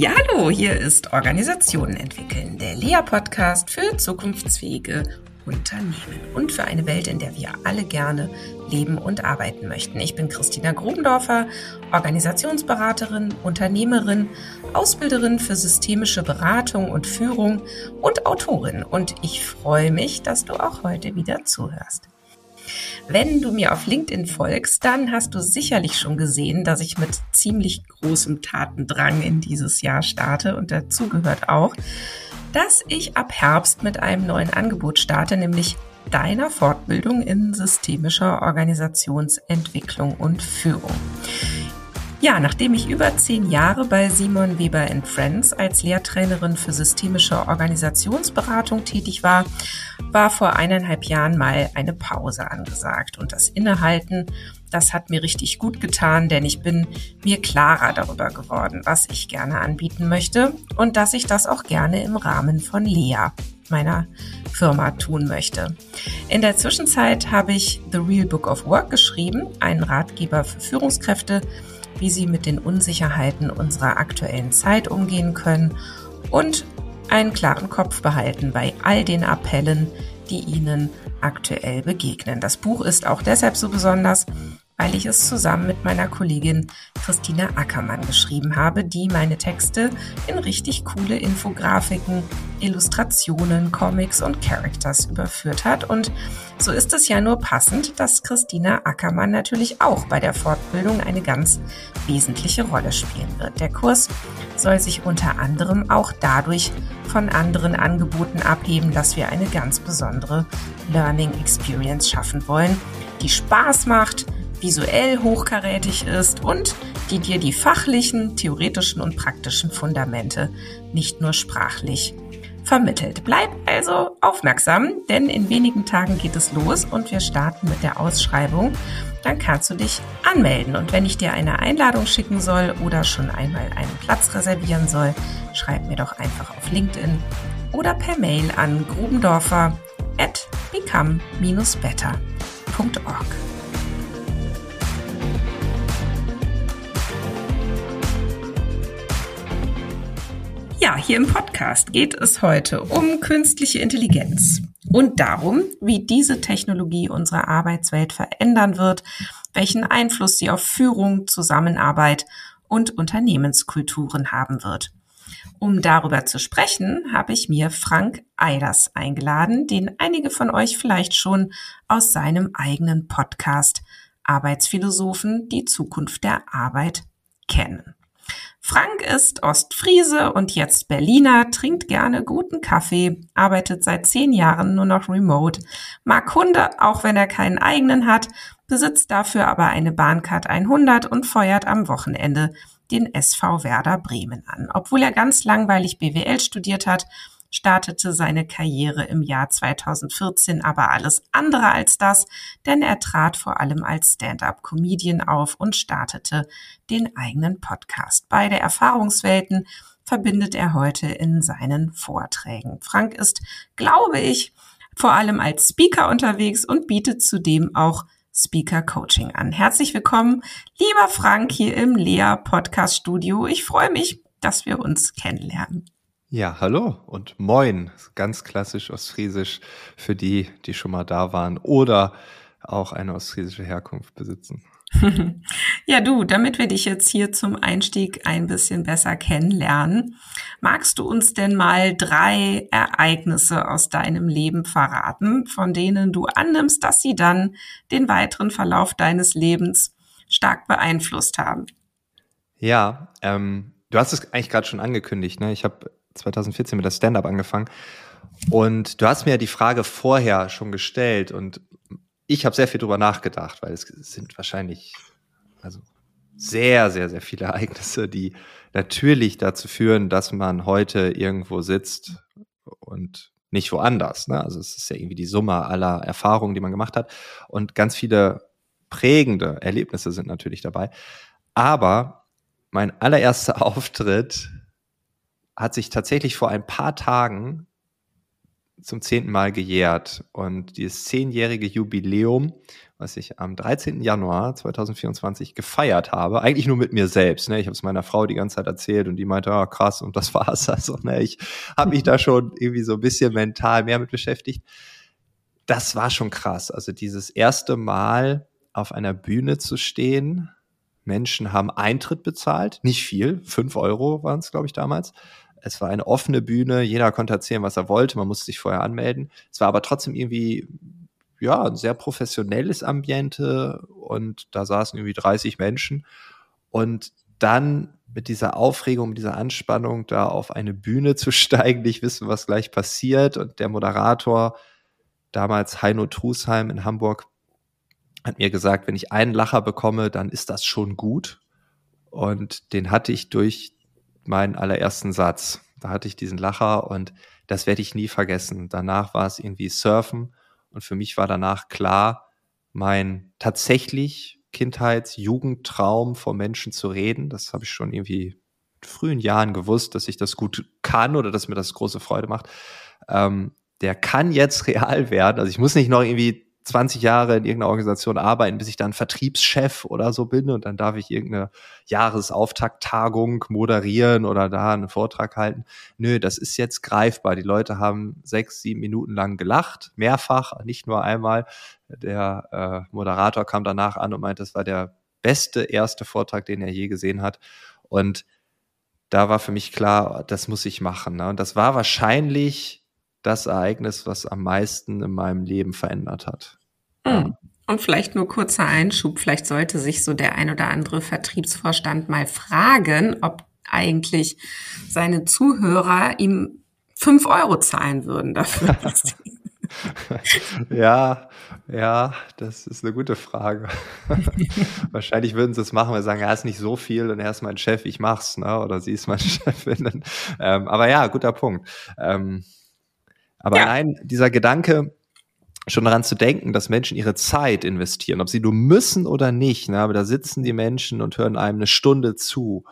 Ja, hallo, hier ist Organisationen entwickeln, der Lea-Podcast für zukunftsfähige Unternehmen und für eine Welt, in der wir alle gerne leben und arbeiten möchten. Ich bin Christina Grubendorfer, Organisationsberaterin, Unternehmerin, Ausbilderin für systemische Beratung und Führung und Autorin. Und ich freue mich, dass du auch heute wieder zuhörst. Wenn du mir auf LinkedIn folgst, dann hast du sicherlich schon gesehen, dass ich mit ziemlich großem Tatendrang in dieses Jahr starte und dazu gehört auch, dass ich ab Herbst mit einem neuen Angebot starte, nämlich deiner Fortbildung in systemischer Organisationsentwicklung und Führung. Ja, nachdem ich über zehn Jahre bei Simon Weber Friends als Lehrtrainerin für systemische Organisationsberatung tätig war, war vor eineinhalb Jahren mal eine Pause angesagt. Und das Innehalten, das hat mir richtig gut getan, denn ich bin mir klarer darüber geworden, was ich gerne anbieten möchte und dass ich das auch gerne im Rahmen von Lea meiner Firma tun möchte. In der Zwischenzeit habe ich The Real Book of Work geschrieben, einen Ratgeber für Führungskräfte, wie sie mit den Unsicherheiten unserer aktuellen Zeit umgehen können und einen klaren Kopf behalten bei all den Appellen, die ihnen aktuell begegnen. Das Buch ist auch deshalb so besonders, weil ich es zusammen mit meiner Kollegin Christina Ackermann geschrieben habe, die meine Texte in richtig coole Infografiken, Illustrationen, Comics und Characters überführt hat. Und so ist es ja nur passend, dass Christina Ackermann natürlich auch bei der Fortbildung eine ganz wesentliche Rolle spielen wird. Der Kurs soll sich unter anderem auch dadurch von anderen Angeboten abheben, dass wir eine ganz besondere Learning Experience schaffen wollen, die Spaß macht, visuell hochkarätig ist und die dir die fachlichen, theoretischen und praktischen Fundamente nicht nur sprachlich vermittelt. Bleib also aufmerksam, denn in wenigen Tagen geht es los und wir starten mit der Ausschreibung. Dann kannst du dich anmelden und wenn ich dir eine Einladung schicken soll oder schon einmal einen Platz reservieren soll, schreib mir doch einfach auf LinkedIn oder per Mail an grubendorfer at become-better.org. Ja, hier im Podcast geht es heute um künstliche Intelligenz und darum, wie diese Technologie unsere Arbeitswelt verändern wird, welchen Einfluss sie auf Führung, Zusammenarbeit und Unternehmenskulturen haben wird. Um darüber zu sprechen, habe ich mir Frank Eiders eingeladen, den einige von euch vielleicht schon aus seinem eigenen Podcast Arbeitsphilosophen, die Zukunft der Arbeit kennen. Frank ist Ostfriese und jetzt Berliner, trinkt gerne guten Kaffee, arbeitet seit zehn Jahren nur noch remote, mag Hunde, auch wenn er keinen eigenen hat, besitzt dafür aber eine Bahncard 100 und feuert am Wochenende den SV Werder Bremen an. Obwohl er ganz langweilig BWL studiert hat, startete seine Karriere im Jahr 2014 aber alles andere als das, denn er trat vor allem als Stand-up-Comedian auf und startete den eigenen Podcast. Beide Erfahrungswelten verbindet er heute in seinen Vorträgen. Frank ist, glaube ich, vor allem als Speaker unterwegs und bietet zudem auch Speaker Coaching an. Herzlich willkommen, lieber Frank, hier im Lea Podcast Studio. Ich freue mich, dass wir uns kennenlernen. Ja, hallo und moin. Ganz klassisch ostfriesisch für die, die schon mal da waren oder auch eine ostfriesische Herkunft besitzen. ja, du, damit wir dich jetzt hier zum Einstieg ein bisschen besser kennenlernen, magst du uns denn mal drei Ereignisse aus deinem Leben verraten, von denen du annimmst, dass sie dann den weiteren Verlauf deines Lebens stark beeinflusst haben? Ja, ähm, du hast es eigentlich gerade schon angekündigt. Ne? Ich habe 2014 mit der Stand-up angefangen. Und du hast mir ja die Frage vorher schon gestellt und ich habe sehr viel drüber nachgedacht, weil es sind wahrscheinlich also sehr, sehr, sehr viele Ereignisse, die natürlich dazu führen, dass man heute irgendwo sitzt und nicht woanders. Ne? Also es ist ja irgendwie die Summe aller Erfahrungen, die man gemacht hat. Und ganz viele prägende Erlebnisse sind natürlich dabei. Aber mein allererster Auftritt hat sich tatsächlich vor ein paar Tagen zum zehnten Mal gejährt. Und dieses zehnjährige Jubiläum was ich am 13. Januar 2024 gefeiert habe. Eigentlich nur mit mir selbst. Ne? Ich habe es meiner Frau die ganze Zeit erzählt und die meinte, ah, krass, und das war's. Also, ne? Ich habe mich da schon irgendwie so ein bisschen mental mehr mit beschäftigt. Das war schon krass. Also dieses erste Mal auf einer Bühne zu stehen. Menschen haben Eintritt bezahlt, nicht viel, fünf Euro waren es, glaube ich, damals. Es war eine offene Bühne, jeder konnte erzählen, was er wollte, man musste sich vorher anmelden. Es war aber trotzdem irgendwie ja, ein sehr professionelles Ambiente und da saßen irgendwie 30 Menschen. Und dann mit dieser Aufregung, mit dieser Anspannung da auf eine Bühne zu steigen, nicht wissen, was gleich passiert. Und der Moderator, damals Heino Trusheim in Hamburg, hat mir gesagt, wenn ich einen Lacher bekomme, dann ist das schon gut. Und den hatte ich durch meinen allerersten Satz. Da hatte ich diesen Lacher und das werde ich nie vergessen. Danach war es irgendwie Surfen und für mich war danach klar, mein tatsächlich Kindheits-, Jugendtraum vor Menschen zu reden. Das habe ich schon irgendwie in frühen Jahren gewusst, dass ich das gut kann oder dass mir das große Freude macht. Ähm, der kann jetzt real werden. Also ich muss nicht noch irgendwie 20 Jahre in irgendeiner Organisation arbeiten, bis ich dann Vertriebschef oder so bin und dann darf ich irgendeine Jahresauftakttagung moderieren oder da einen Vortrag halten. Nö, das ist jetzt greifbar. Die Leute haben sechs, sieben Minuten lang gelacht, mehrfach, nicht nur einmal. Der äh, Moderator kam danach an und meinte, das war der beste erste Vortrag, den er je gesehen hat. Und da war für mich klar, das muss ich machen. Ne? Und das war wahrscheinlich das Ereignis, was am meisten in meinem Leben verändert hat. Mhm. Und vielleicht nur kurzer Einschub, vielleicht sollte sich so der ein oder andere Vertriebsvorstand mal fragen, ob eigentlich seine Zuhörer ihm fünf Euro zahlen würden dafür. ja, ja, das ist eine gute Frage. Wahrscheinlich würden sie es machen, weil sie sagen, er ist nicht so viel und er ist mein Chef, ich mach's, ne? Oder sie ist meine Chefin. Ähm, aber ja, guter Punkt. Ähm, aber ja. nein, dieser Gedanke, schon daran zu denken, dass Menschen ihre Zeit investieren, ob sie nur müssen oder nicht. Ne? Aber da sitzen die Menschen und hören einem eine Stunde zu,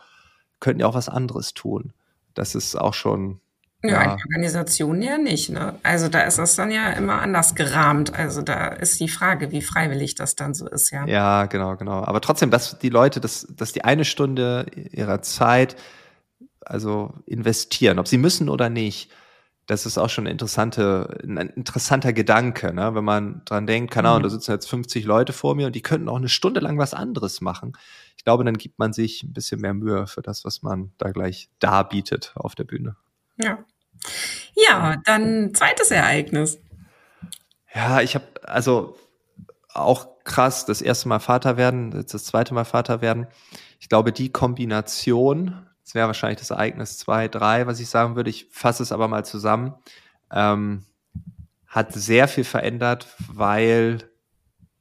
könnten ja auch was anderes tun. Das ist auch schon. Ja, ja. Organisationen ja nicht. Ne? Also da ist das dann ja immer anders gerahmt. Also da ist die Frage, wie freiwillig das dann so ist, ja. Ja, genau, genau. Aber trotzdem, dass die Leute, dass, dass die eine Stunde ihrer Zeit also investieren, ob sie müssen oder nicht, das ist auch schon eine interessante, ein interessanter Gedanke, ne? wenn man dran denkt, keine Ahnung, mhm. da sitzen jetzt 50 Leute vor mir und die könnten auch eine Stunde lang was anderes machen. Ich glaube, dann gibt man sich ein bisschen mehr Mühe für das, was man da gleich darbietet auf der Bühne. Ja. Ja, dann zweites Ereignis. Ja, ich habe also auch krass, das erste Mal Vater werden, jetzt das zweite Mal Vater werden. Ich glaube, die Kombination das wäre wahrscheinlich das Ereignis 2, 3, was ich sagen würde. Ich fasse es aber mal zusammen. Ähm, hat sehr viel verändert, weil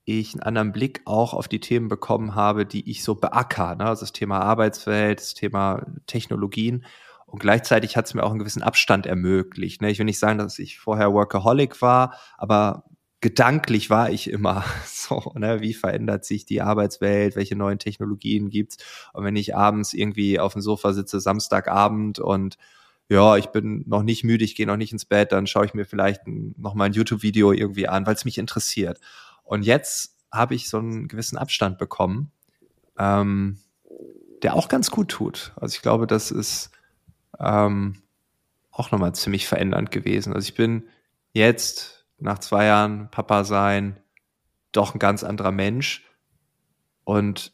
ich einen anderen Blick auch auf die Themen bekommen habe, die ich so beacker. Ne? Also das Thema Arbeitswelt, das Thema Technologien. Und gleichzeitig hat es mir auch einen gewissen Abstand ermöglicht. Ne? Ich will nicht sagen, dass ich vorher Workaholic war, aber gedanklich war ich immer so, ne, wie verändert sich die Arbeitswelt, welche neuen Technologien gibt's? Und wenn ich abends irgendwie auf dem Sofa sitze, Samstagabend und ja, ich bin noch nicht müde, ich gehe noch nicht ins Bett, dann schaue ich mir vielleicht noch mal ein YouTube-Video irgendwie an, weil es mich interessiert. Und jetzt habe ich so einen gewissen Abstand bekommen, ähm, der auch ganz gut tut. Also ich glaube, das ist ähm, auch nochmal ziemlich verändernd gewesen. Also ich bin jetzt nach zwei Jahren Papa sein doch ein ganz anderer Mensch und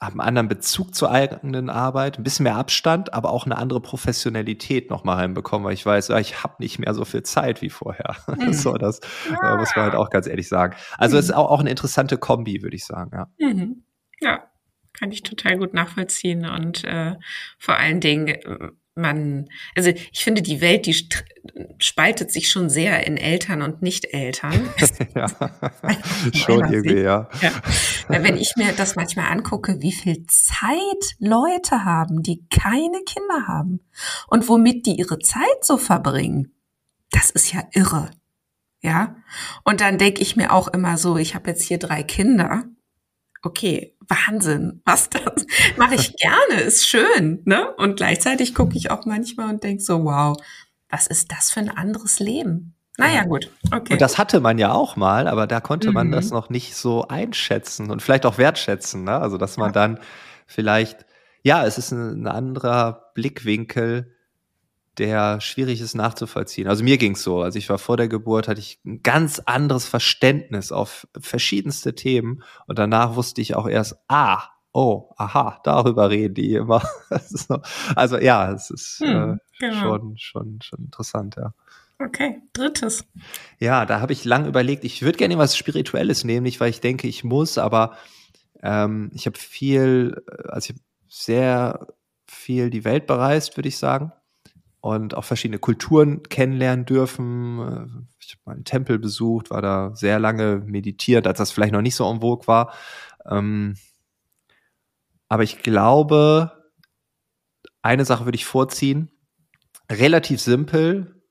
habe einen anderen Bezug zur eigenen Arbeit, ein bisschen mehr Abstand, aber auch eine andere Professionalität noch mal reinbekommen, weil ich weiß, ich habe nicht mehr so viel Zeit wie vorher. Mhm. so, das ja. muss man halt auch ganz ehrlich sagen. Also es mhm. ist auch, auch eine interessante Kombi, würde ich sagen. Ja. Mhm. ja, kann ich total gut nachvollziehen und äh, vor allen Dingen äh, man, also ich finde, die Welt, die spaltet sich schon sehr in Eltern und Nicht-Eltern. ja, schon irgendwie, ja. ja. Wenn ich mir das manchmal angucke, wie viel Zeit Leute haben, die keine Kinder haben und womit die ihre Zeit so verbringen, das ist ja irre. Ja. Und dann denke ich mir auch immer so, ich habe jetzt hier drei Kinder okay, Wahnsinn, was das mache ich gerne, ist schön, ne? Und gleichzeitig gucke ich auch manchmal und denke so, wow, was ist das für ein anderes Leben? Naja, gut. Okay. Und das hatte man ja auch mal, aber da konnte mhm. man das noch nicht so einschätzen und vielleicht auch wertschätzen. Ne? Also, dass man ja. dann vielleicht, ja, es ist ein, ein anderer Blickwinkel, der schwierig ist nachzuvollziehen. Also mir ging's so. Also ich war vor der Geburt, hatte ich ein ganz anderes Verständnis auf verschiedenste Themen und danach wusste ich auch erst, ah, oh, aha, darüber reden die immer. also ja, es ist hm, äh, genau. schon, schon, schon interessant, ja. Okay, drittes. Ja, da habe ich lang überlegt, ich würde gerne was Spirituelles nehmen, nicht weil ich denke, ich muss, aber ähm, ich habe viel, also ich habe sehr viel die Welt bereist, würde ich sagen. Und auch verschiedene Kulturen kennenlernen dürfen. Ich habe mal einen Tempel besucht, war da sehr lange meditiert, als das vielleicht noch nicht so en vogue war. Ähm, aber ich glaube, eine Sache würde ich vorziehen. Relativ simpel,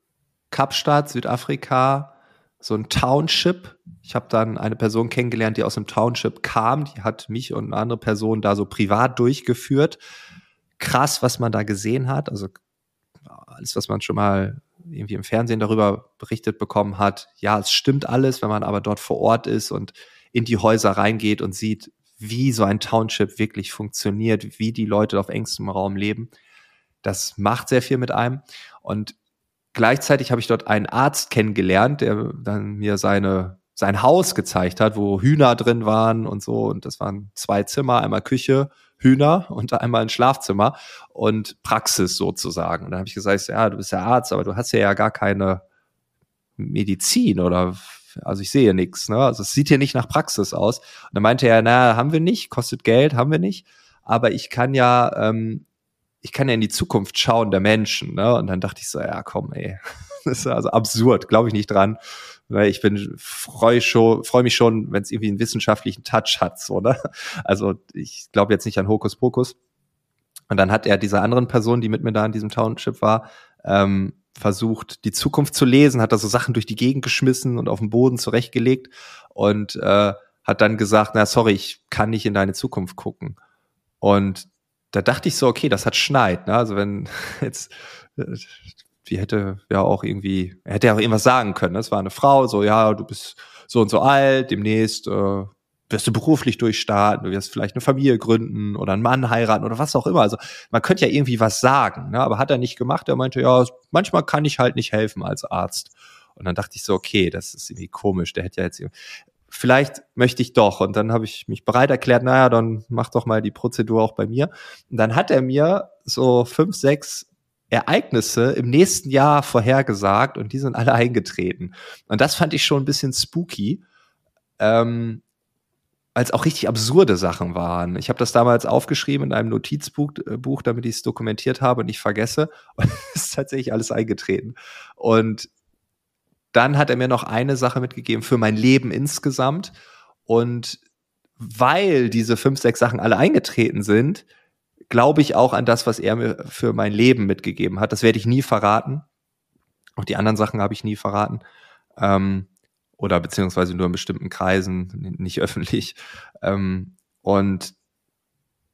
Kapstadt, Südafrika, so ein Township. Ich habe dann eine Person kennengelernt, die aus dem Township kam. Die hat mich und eine andere Person da so privat durchgeführt. Krass, was man da gesehen hat. Also alles, was man schon mal irgendwie im Fernsehen darüber berichtet bekommen hat. Ja, es stimmt alles, wenn man aber dort vor Ort ist und in die Häuser reingeht und sieht, wie so ein Township wirklich funktioniert, wie die Leute auf engstem Raum leben. Das macht sehr viel mit einem. Und gleichzeitig habe ich dort einen Arzt kennengelernt, der dann mir seine sein Haus gezeigt hat, wo Hühner drin waren und so. Und das waren zwei Zimmer, einmal Küche, Hühner und einmal ein Schlafzimmer und Praxis sozusagen. Und dann habe ich gesagt, ja, du bist ja Arzt, aber du hast ja, gar keine Medizin oder also ich sehe nichts, ne? Also es sieht hier nicht nach Praxis aus. Und dann meinte er, na, haben wir nicht, kostet Geld, haben wir nicht. Aber ich kann ja ähm, ich kann ja in die Zukunft schauen der Menschen, ne? Und dann dachte ich so, ja, komm, ey, das ist also absurd, glaube ich nicht dran. Weil ich bin freue freue mich schon, wenn es irgendwie einen wissenschaftlichen Touch hat, so, ne? Also ich glaube jetzt nicht an Hokuspokus. Und dann hat er dieser anderen Person, die mit mir da in diesem Township war, ähm, versucht, die Zukunft zu lesen, hat da so Sachen durch die Gegend geschmissen und auf den Boden zurechtgelegt und äh, hat dann gesagt, na sorry, ich kann nicht in deine Zukunft gucken. Und da dachte ich so, okay, das hat Schneid. Ne? Also wenn jetzt, die hätte ja auch irgendwie, hätte ja auch irgendwas sagen können. Das war eine Frau, so, ja, du bist so und so alt, demnächst äh, wirst du beruflich durchstarten, du wirst vielleicht eine Familie gründen oder einen Mann heiraten oder was auch immer. Also man könnte ja irgendwie was sagen, ne? aber hat er nicht gemacht. Er meinte, ja, manchmal kann ich halt nicht helfen als Arzt. Und dann dachte ich so, okay, das ist irgendwie komisch. Der hätte ja jetzt vielleicht möchte ich doch. Und dann habe ich mich bereit erklärt, naja, dann mach doch mal die Prozedur auch bei mir. Und dann hat er mir so fünf, sechs Ereignisse im nächsten Jahr vorhergesagt und die sind alle eingetreten. Und das fand ich schon ein bisschen spooky, ähm, als auch richtig absurde Sachen waren. Ich habe das damals aufgeschrieben in einem Notizbuch, äh, Buch, damit ich es dokumentiert habe und nicht vergesse. Und es ist tatsächlich alles eingetreten. Und dann hat er mir noch eine Sache mitgegeben für mein Leben insgesamt. Und weil diese fünf, sechs Sachen alle eingetreten sind, glaube ich auch an das, was er mir für mein Leben mitgegeben hat. Das werde ich nie verraten. Auch die anderen Sachen habe ich nie verraten. Ähm, oder beziehungsweise nur in bestimmten Kreisen, nicht öffentlich. Ähm, und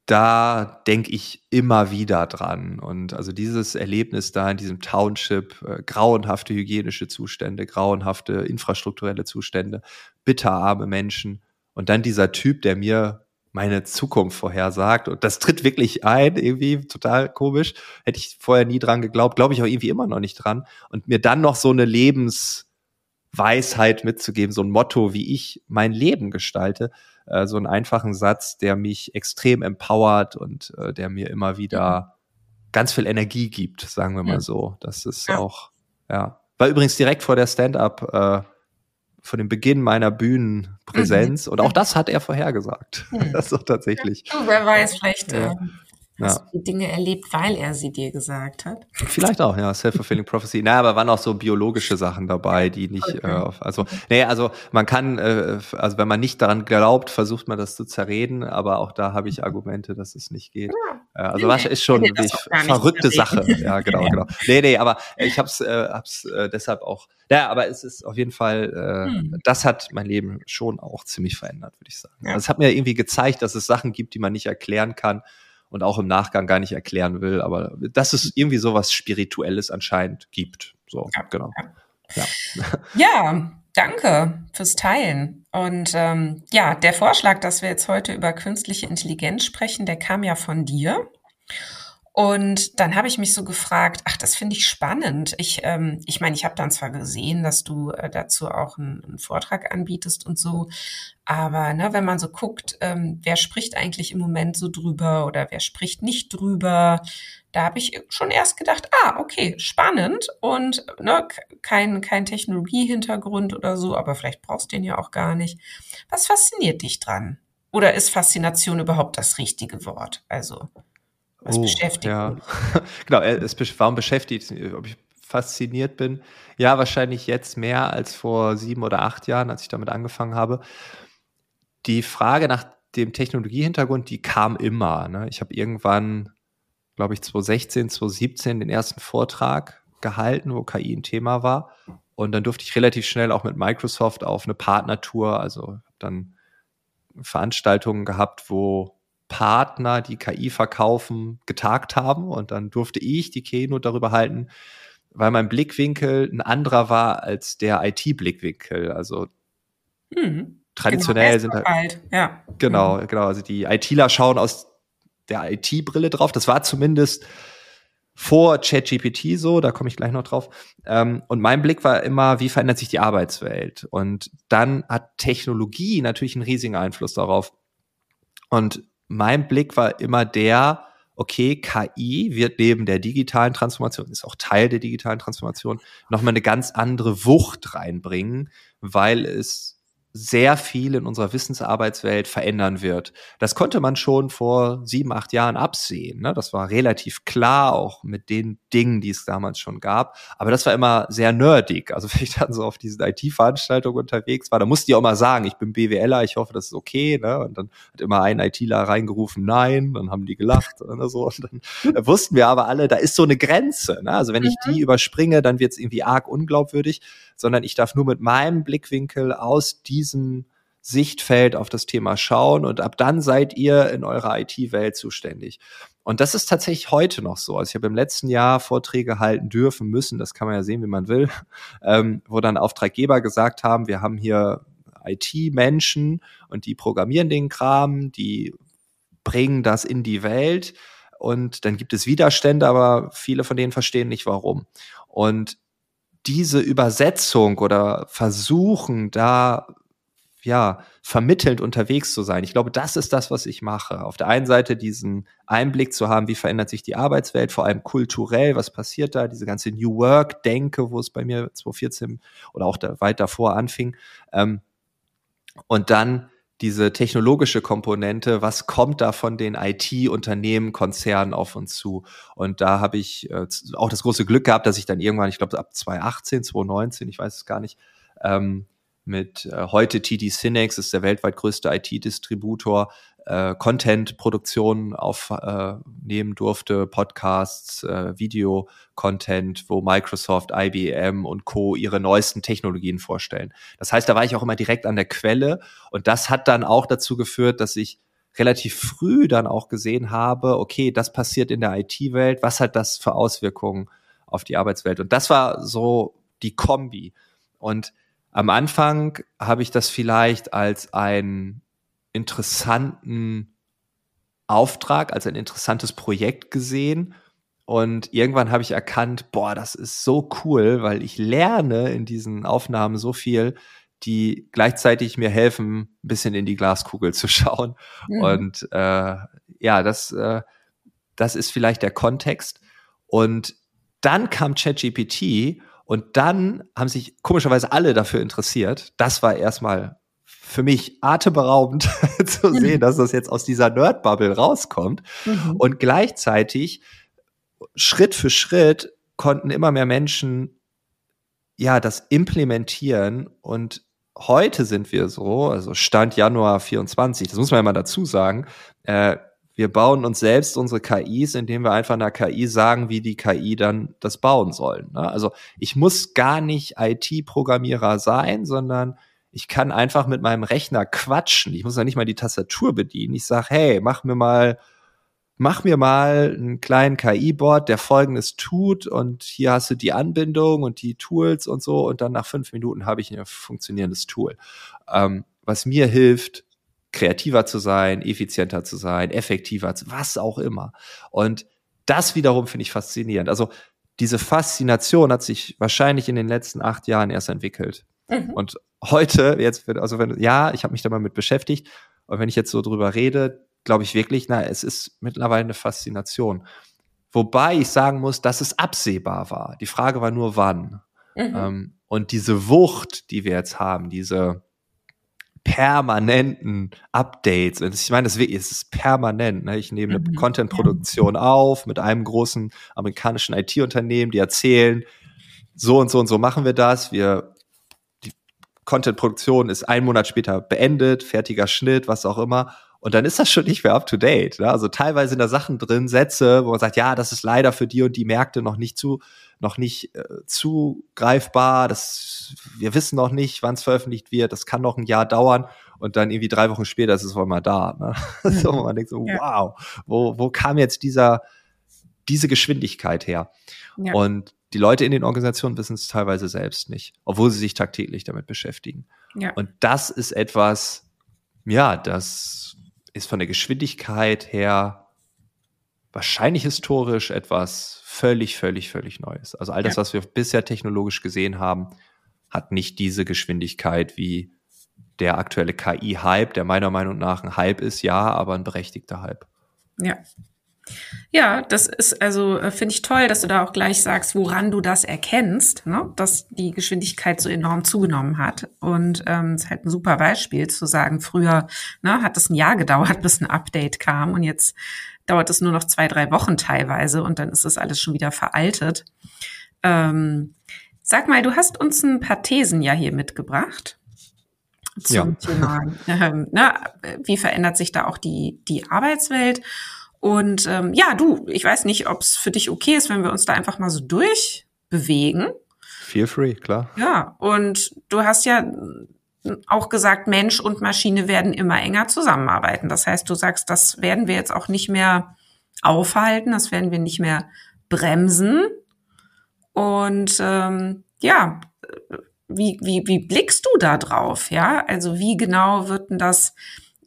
da denke ich immer wieder dran. Und also dieses Erlebnis da in diesem Township, äh, grauenhafte hygienische Zustände, grauenhafte infrastrukturelle Zustände, bitterarme Menschen und dann dieser Typ, der mir meine Zukunft vorhersagt. Und das tritt wirklich ein, irgendwie total komisch. Hätte ich vorher nie dran geglaubt, glaube ich auch irgendwie immer noch nicht dran. Und mir dann noch so eine Lebensweisheit mitzugeben, so ein Motto, wie ich mein Leben gestalte, äh, so einen einfachen Satz, der mich extrem empowert und äh, der mir immer wieder mhm. ganz viel Energie gibt, sagen wir mal ja. so. Das ist ja. auch, ja. War übrigens direkt vor der Stand-up, äh, von dem Beginn meiner Bühnenpräsenz. Mhm. Und auch das hat er vorhergesagt. Mhm. Das ist doch tatsächlich. Ja, wer weiß, vielleicht ja. Hast ja. du die Dinge erlebt, weil er sie dir gesagt hat? Vielleicht auch, ja, Self-Fulfilling Prophecy. Naja, aber waren auch so biologische Sachen dabei, die nicht, okay. äh, also, nee, also man kann, äh, also wenn man nicht daran glaubt, versucht man das zu zerreden, aber auch da habe ich Argumente, dass es nicht geht. Ja. Äh, also was ist schon nee, wirklich verrückte Sache. Ja, genau, ja. genau. Nee, nee, aber ich hab's, äh, hab's äh, deshalb auch, ja, aber es ist auf jeden Fall, äh, hm. das hat mein Leben schon auch ziemlich verändert, würde ich sagen. Ja. Also es hat mir irgendwie gezeigt, dass es Sachen gibt, die man nicht erklären kann und auch im Nachgang gar nicht erklären will, aber dass es irgendwie sowas Spirituelles anscheinend gibt. So, ja, genau. Ja. Ja, ja danke fürs Teilen. Und ähm, ja, der Vorschlag, dass wir jetzt heute über künstliche Intelligenz sprechen, der kam ja von dir. Und dann habe ich mich so gefragt, ach, das finde ich spannend. Ich, ähm, ich meine, ich habe dann zwar gesehen, dass du äh, dazu auch einen, einen, Vortrag anbietest und so, aber ne, wenn man so guckt, ähm, wer spricht eigentlich im Moment so drüber oder wer spricht nicht drüber, da habe ich schon erst gedacht, ah, okay, spannend und ne, kein, kein Technologiehintergrund oder so, aber vielleicht brauchst du den ja auch gar nicht. Was fasziniert dich dran? Oder ist Faszination überhaupt das richtige Wort? Also was oh, beschäftigt ja. genau, es, warum beschäftigt, ob ich fasziniert bin? Ja, wahrscheinlich jetzt mehr als vor sieben oder acht Jahren, als ich damit angefangen habe. Die Frage nach dem Technologiehintergrund, die kam immer. Ne? Ich habe irgendwann, glaube ich, 2016, 2017 den ersten Vortrag gehalten, wo KI ein Thema war. Und dann durfte ich relativ schnell auch mit Microsoft auf eine Partnertour, also dann Veranstaltungen gehabt, wo Partner, die KI verkaufen, getagt haben. Und dann durfte ich die Keynote darüber halten, weil mein Blickwinkel ein anderer war als der IT-Blickwinkel. Also mhm. traditionell genau, sind halt. Ja. Genau, mhm. genau. Also die ITler schauen aus der IT-Brille drauf. Das war zumindest vor ChatGPT so, da komme ich gleich noch drauf. Ähm, und mein Blick war immer, wie verändert sich die Arbeitswelt? Und dann hat Technologie natürlich einen riesigen Einfluss darauf. Und mein Blick war immer der, okay, KI wird neben der digitalen Transformation, ist auch Teil der digitalen Transformation, nochmal eine ganz andere Wucht reinbringen, weil es sehr viel in unserer Wissensarbeitswelt verändern wird. Das konnte man schon vor sieben, acht Jahren absehen. Ne? Das war relativ klar, auch mit den Dingen, die es damals schon gab. Aber das war immer sehr nerdig. Also wenn ich dann so auf diesen IT-Veranstaltungen unterwegs war, da musste ich auch mal sagen, ich bin BWLer, ich hoffe, das ist okay. Ne? Und dann hat immer ein ITler reingerufen, nein, dann haben die gelacht oder so. Und dann wussten wir aber alle, da ist so eine Grenze. Ne? Also wenn ich die mhm. überspringe, dann wird es irgendwie arg unglaubwürdig sondern ich darf nur mit meinem Blickwinkel aus diesem Sichtfeld auf das Thema schauen und ab dann seid ihr in eurer IT-Welt zuständig. Und das ist tatsächlich heute noch so. Also ich habe im letzten Jahr Vorträge halten dürfen müssen, das kann man ja sehen, wie man will, ähm, wo dann Auftraggeber gesagt haben, wir haben hier IT-Menschen und die programmieren den Kram, die bringen das in die Welt und dann gibt es Widerstände, aber viele von denen verstehen nicht warum. Und diese Übersetzung oder versuchen, da ja, vermittelnd unterwegs zu sein. Ich glaube, das ist das, was ich mache. Auf der einen Seite diesen Einblick zu haben, wie verändert sich die Arbeitswelt, vor allem kulturell, was passiert da, diese ganze New Work-Denke, wo es bei mir 2014 oder auch da, weit davor anfing. Ähm, und dann diese technologische Komponente, was kommt da von den IT-Unternehmen, Konzernen auf uns zu? Und da habe ich äh, auch das große Glück gehabt, dass ich dann irgendwann, ich glaube ab 2018, 2019, ich weiß es gar nicht, ähm, mit äh, heute TD Cinex ist der weltweit größte IT-Distributor, äh, Content-Produktionen aufnehmen äh, durfte, Podcasts, äh, Video-Content, wo Microsoft, IBM und Co. ihre neuesten Technologien vorstellen. Das heißt, da war ich auch immer direkt an der Quelle und das hat dann auch dazu geführt, dass ich relativ früh dann auch gesehen habe, okay, das passiert in der IT-Welt, was hat das für Auswirkungen auf die Arbeitswelt? Und das war so die Kombi. Und am Anfang habe ich das vielleicht als ein interessanten Auftrag, als ein interessantes Projekt gesehen. Und irgendwann habe ich erkannt, boah, das ist so cool, weil ich lerne in diesen Aufnahmen so viel, die gleichzeitig mir helfen, ein bisschen in die Glaskugel zu schauen. Mhm. Und äh, ja, das, äh, das ist vielleicht der Kontext. Und dann kam ChatGPT und dann haben sich komischerweise alle dafür interessiert. Das war erstmal für mich atemberaubend zu mhm. sehen, dass das jetzt aus dieser Nerd-Bubble rauskommt. Mhm. Und gleichzeitig Schritt für Schritt konnten immer mehr Menschen ja das implementieren und heute sind wir so, also Stand Januar 24, das muss man ja mal dazu sagen, äh, wir bauen uns selbst unsere KIs, indem wir einfach einer KI sagen, wie die KI dann das bauen sollen. Ne? Also ich muss gar nicht IT-Programmierer sein, sondern ich kann einfach mit meinem Rechner quatschen. Ich muss ja nicht mal die Tastatur bedienen. Ich sage, hey, mach mir mal mach mir mal einen kleinen KI-Bot, der folgendes tut und hier hast du die Anbindung und die Tools und so und dann nach fünf Minuten habe ich ein funktionierendes Tool. Ähm, was mir hilft, kreativer zu sein, effizienter zu sein, effektiver, zu, was auch immer. Und das wiederum finde ich faszinierend. Also diese Faszination hat sich wahrscheinlich in den letzten acht Jahren erst entwickelt. Mhm. Und heute, jetzt, also wenn, ja, ich habe mich da mal mit beschäftigt, und wenn ich jetzt so drüber rede, glaube ich wirklich, na, es ist mittlerweile eine Faszination. Wobei ich sagen muss, dass es absehbar war. Die Frage war nur, wann. Mhm. Ähm, und diese Wucht, die wir jetzt haben, diese permanenten Updates, und ich meine, das ist permanent. Ne? Ich nehme eine mhm. Content-Produktion auf mit einem großen amerikanischen IT-Unternehmen, die erzählen, so und so und so machen wir das. Wir die Content-Produktion ist ein Monat später beendet, fertiger Schnitt, was auch immer. Und dann ist das schon nicht mehr up to date. Ne? Also teilweise sind da Sachen drin, Sätze, wo man sagt, ja, das ist leider für die und die Märkte noch nicht zu, noch nicht äh, zugreifbar. Das, wir wissen noch nicht, wann es veröffentlicht wird. Das kann noch ein Jahr dauern. Und dann irgendwie drei Wochen später ist es wohl mal da. Ne? so, man denkt so, ja. wow, wo, wo kam jetzt dieser, diese Geschwindigkeit her? Ja. Und die Leute in den Organisationen wissen es teilweise selbst nicht, obwohl sie sich tagtäglich damit beschäftigen. Ja. Und das ist etwas, ja, das ist von der Geschwindigkeit her wahrscheinlich historisch etwas völlig, völlig, völlig Neues. Also all das, ja. was wir bisher technologisch gesehen haben, hat nicht diese Geschwindigkeit wie der aktuelle KI-Hype, der meiner Meinung nach ein Hype ist, ja, aber ein berechtigter Hype. Ja, ja, das ist also, äh, finde ich toll, dass du da auch gleich sagst, woran du das erkennst, ne? dass die Geschwindigkeit so enorm zugenommen hat. Und ähm, ist halt ein super Beispiel zu sagen, früher ne, hat es ein Jahr gedauert, bis ein Update kam und jetzt dauert es nur noch zwei, drei Wochen teilweise und dann ist das alles schon wieder veraltet. Ähm, sag mal, du hast uns ein paar Thesen ja hier mitgebracht zum ja. Thema, ähm, ne, wie verändert sich da auch die, die Arbeitswelt? Und ähm, ja, du, ich weiß nicht, ob es für dich okay ist, wenn wir uns da einfach mal so durchbewegen. Feel free, klar. Ja, und du hast ja auch gesagt, Mensch und Maschine werden immer enger zusammenarbeiten. Das heißt, du sagst, das werden wir jetzt auch nicht mehr aufhalten, das werden wir nicht mehr bremsen. Und ähm, ja, wie, wie, wie blickst du da drauf? Ja, also wie genau wird denn das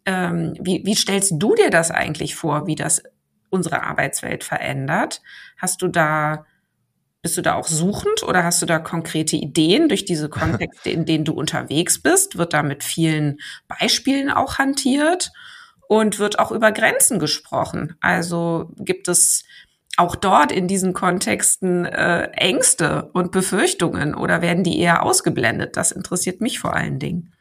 ähm, wie, wie stellst du dir das eigentlich vor, wie das unsere Arbeitswelt verändert? Hast du da, bist du da auch suchend oder hast du da konkrete Ideen durch diese Kontexte, in denen du unterwegs bist? Wird da mit vielen Beispielen auch hantiert und wird auch über Grenzen gesprochen? Also gibt es auch dort in diesen Kontexten äh, Ängste und Befürchtungen oder werden die eher ausgeblendet? Das interessiert mich vor allen Dingen.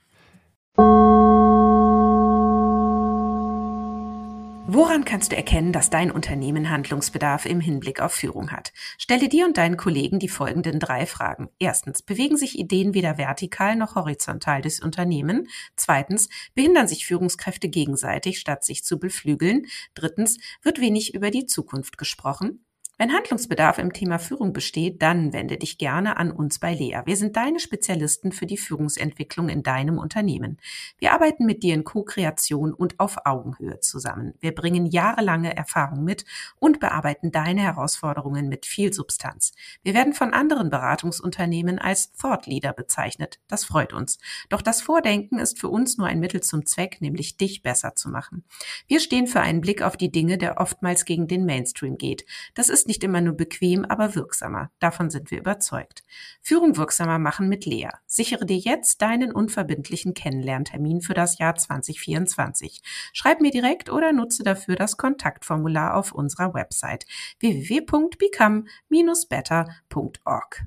Woran kannst du erkennen, dass dein Unternehmen Handlungsbedarf im Hinblick auf Führung hat? Stelle dir und deinen Kollegen die folgenden drei Fragen. Erstens, bewegen sich Ideen weder vertikal noch horizontal durchs Unternehmen? Zweitens, behindern sich Führungskräfte gegenseitig, statt sich zu beflügeln? Drittens, wird wenig über die Zukunft gesprochen? Wenn Handlungsbedarf im Thema Führung besteht, dann wende dich gerne an uns bei Lea. Wir sind deine Spezialisten für die Führungsentwicklung in deinem Unternehmen. Wir arbeiten mit dir in Co-Kreation und auf Augenhöhe zusammen. Wir bringen jahrelange Erfahrung mit und bearbeiten deine Herausforderungen mit viel Substanz. Wir werden von anderen Beratungsunternehmen als Thought Leader bezeichnet. Das freut uns. Doch das Vordenken ist für uns nur ein Mittel zum Zweck, nämlich dich besser zu machen. Wir stehen für einen Blick auf die Dinge, der oftmals gegen den Mainstream geht. Das ist nicht immer nur bequem, aber wirksamer. Davon sind wir überzeugt. Führung wirksamer machen mit Lea. Sichere dir jetzt deinen unverbindlichen Kennenlerntermin für das Jahr 2024. Schreib mir direkt oder nutze dafür das Kontaktformular auf unserer Website www.become-better.org.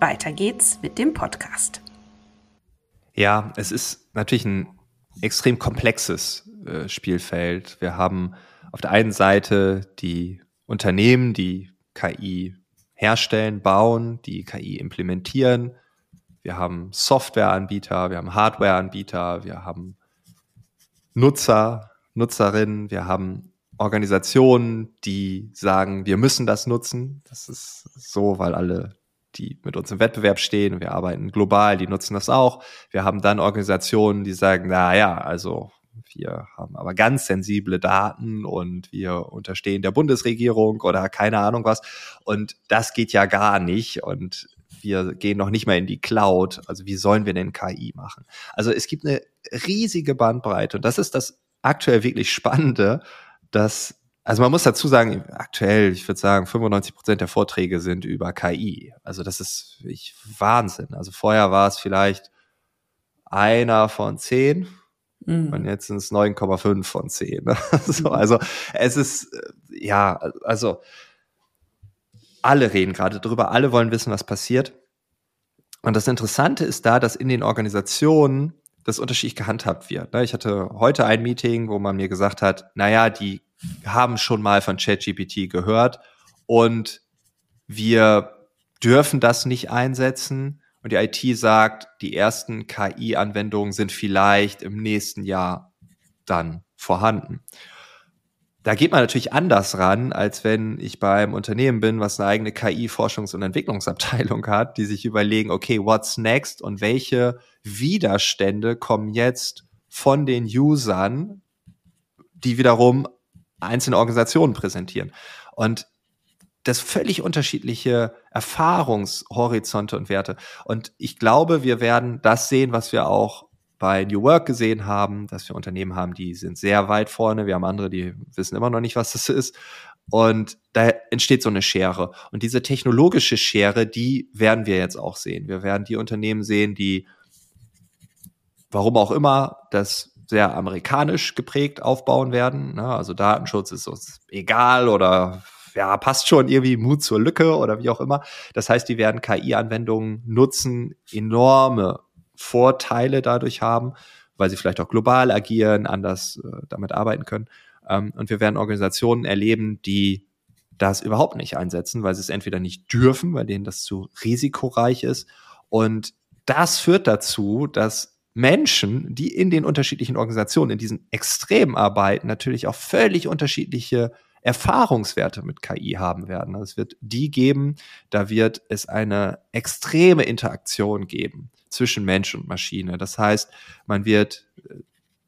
Weiter geht's mit dem Podcast. Ja, es ist natürlich ein extrem komplexes äh, Spielfeld. Wir haben auf der einen Seite die Unternehmen, die KI herstellen, bauen, die KI implementieren. Wir haben Softwareanbieter, wir haben Hardwareanbieter, wir haben Nutzer, Nutzerinnen, wir haben Organisationen, die sagen, wir müssen das nutzen. Das ist so, weil alle die mit uns im Wettbewerb stehen. Wir arbeiten global, die nutzen das auch. Wir haben dann Organisationen, die sagen, na ja, also wir haben aber ganz sensible Daten und wir unterstehen der Bundesregierung oder keine Ahnung was. Und das geht ja gar nicht. Und wir gehen noch nicht mal in die Cloud. Also wie sollen wir denn KI machen? Also es gibt eine riesige Bandbreite und das ist das aktuell wirklich Spannende, dass also man muss dazu sagen, aktuell, ich würde sagen, 95 Prozent der Vorträge sind über KI. Also das ist wirklich Wahnsinn. Also vorher war es vielleicht einer von zehn mhm. und jetzt sind es 9,5 von zehn. so, also es ist, äh, ja, also alle reden gerade drüber, alle wollen wissen, was passiert. Und das Interessante ist da, dass in den Organisationen das unterschiedlich gehandhabt wird. Ne? Ich hatte heute ein Meeting, wo man mir gesagt hat, naja, die haben schon mal von ChatGPT gehört und wir dürfen das nicht einsetzen. Und die IT sagt, die ersten KI-Anwendungen sind vielleicht im nächsten Jahr dann vorhanden. Da geht man natürlich anders ran, als wenn ich beim Unternehmen bin, was eine eigene KI-Forschungs- und Entwicklungsabteilung hat, die sich überlegen, okay, what's next und welche Widerstände kommen jetzt von den Usern, die wiederum einzelne Organisationen präsentieren. Und das völlig unterschiedliche Erfahrungshorizonte und Werte. Und ich glaube, wir werden das sehen, was wir auch bei New Work gesehen haben, dass wir Unternehmen haben, die sind sehr weit vorne. Wir haben andere, die wissen immer noch nicht, was das ist. Und da entsteht so eine Schere. Und diese technologische Schere, die werden wir jetzt auch sehen. Wir werden die Unternehmen sehen, die, warum auch immer, das sehr amerikanisch geprägt aufbauen werden. Ne? Also Datenschutz ist uns egal oder ja, passt schon irgendwie Mut zur Lücke oder wie auch immer. Das heißt, die werden KI-Anwendungen nutzen, enorme Vorteile dadurch haben, weil sie vielleicht auch global agieren, anders äh, damit arbeiten können. Ähm, und wir werden Organisationen erleben, die das überhaupt nicht einsetzen, weil sie es entweder nicht dürfen, weil denen das zu risikoreich ist. Und das führt dazu, dass Menschen, die in den unterschiedlichen Organisationen, in diesen Extremen arbeiten, natürlich auch völlig unterschiedliche Erfahrungswerte mit KI haben werden. Also es wird die geben, da wird es eine extreme Interaktion geben zwischen Mensch und Maschine. Das heißt, man wird äh,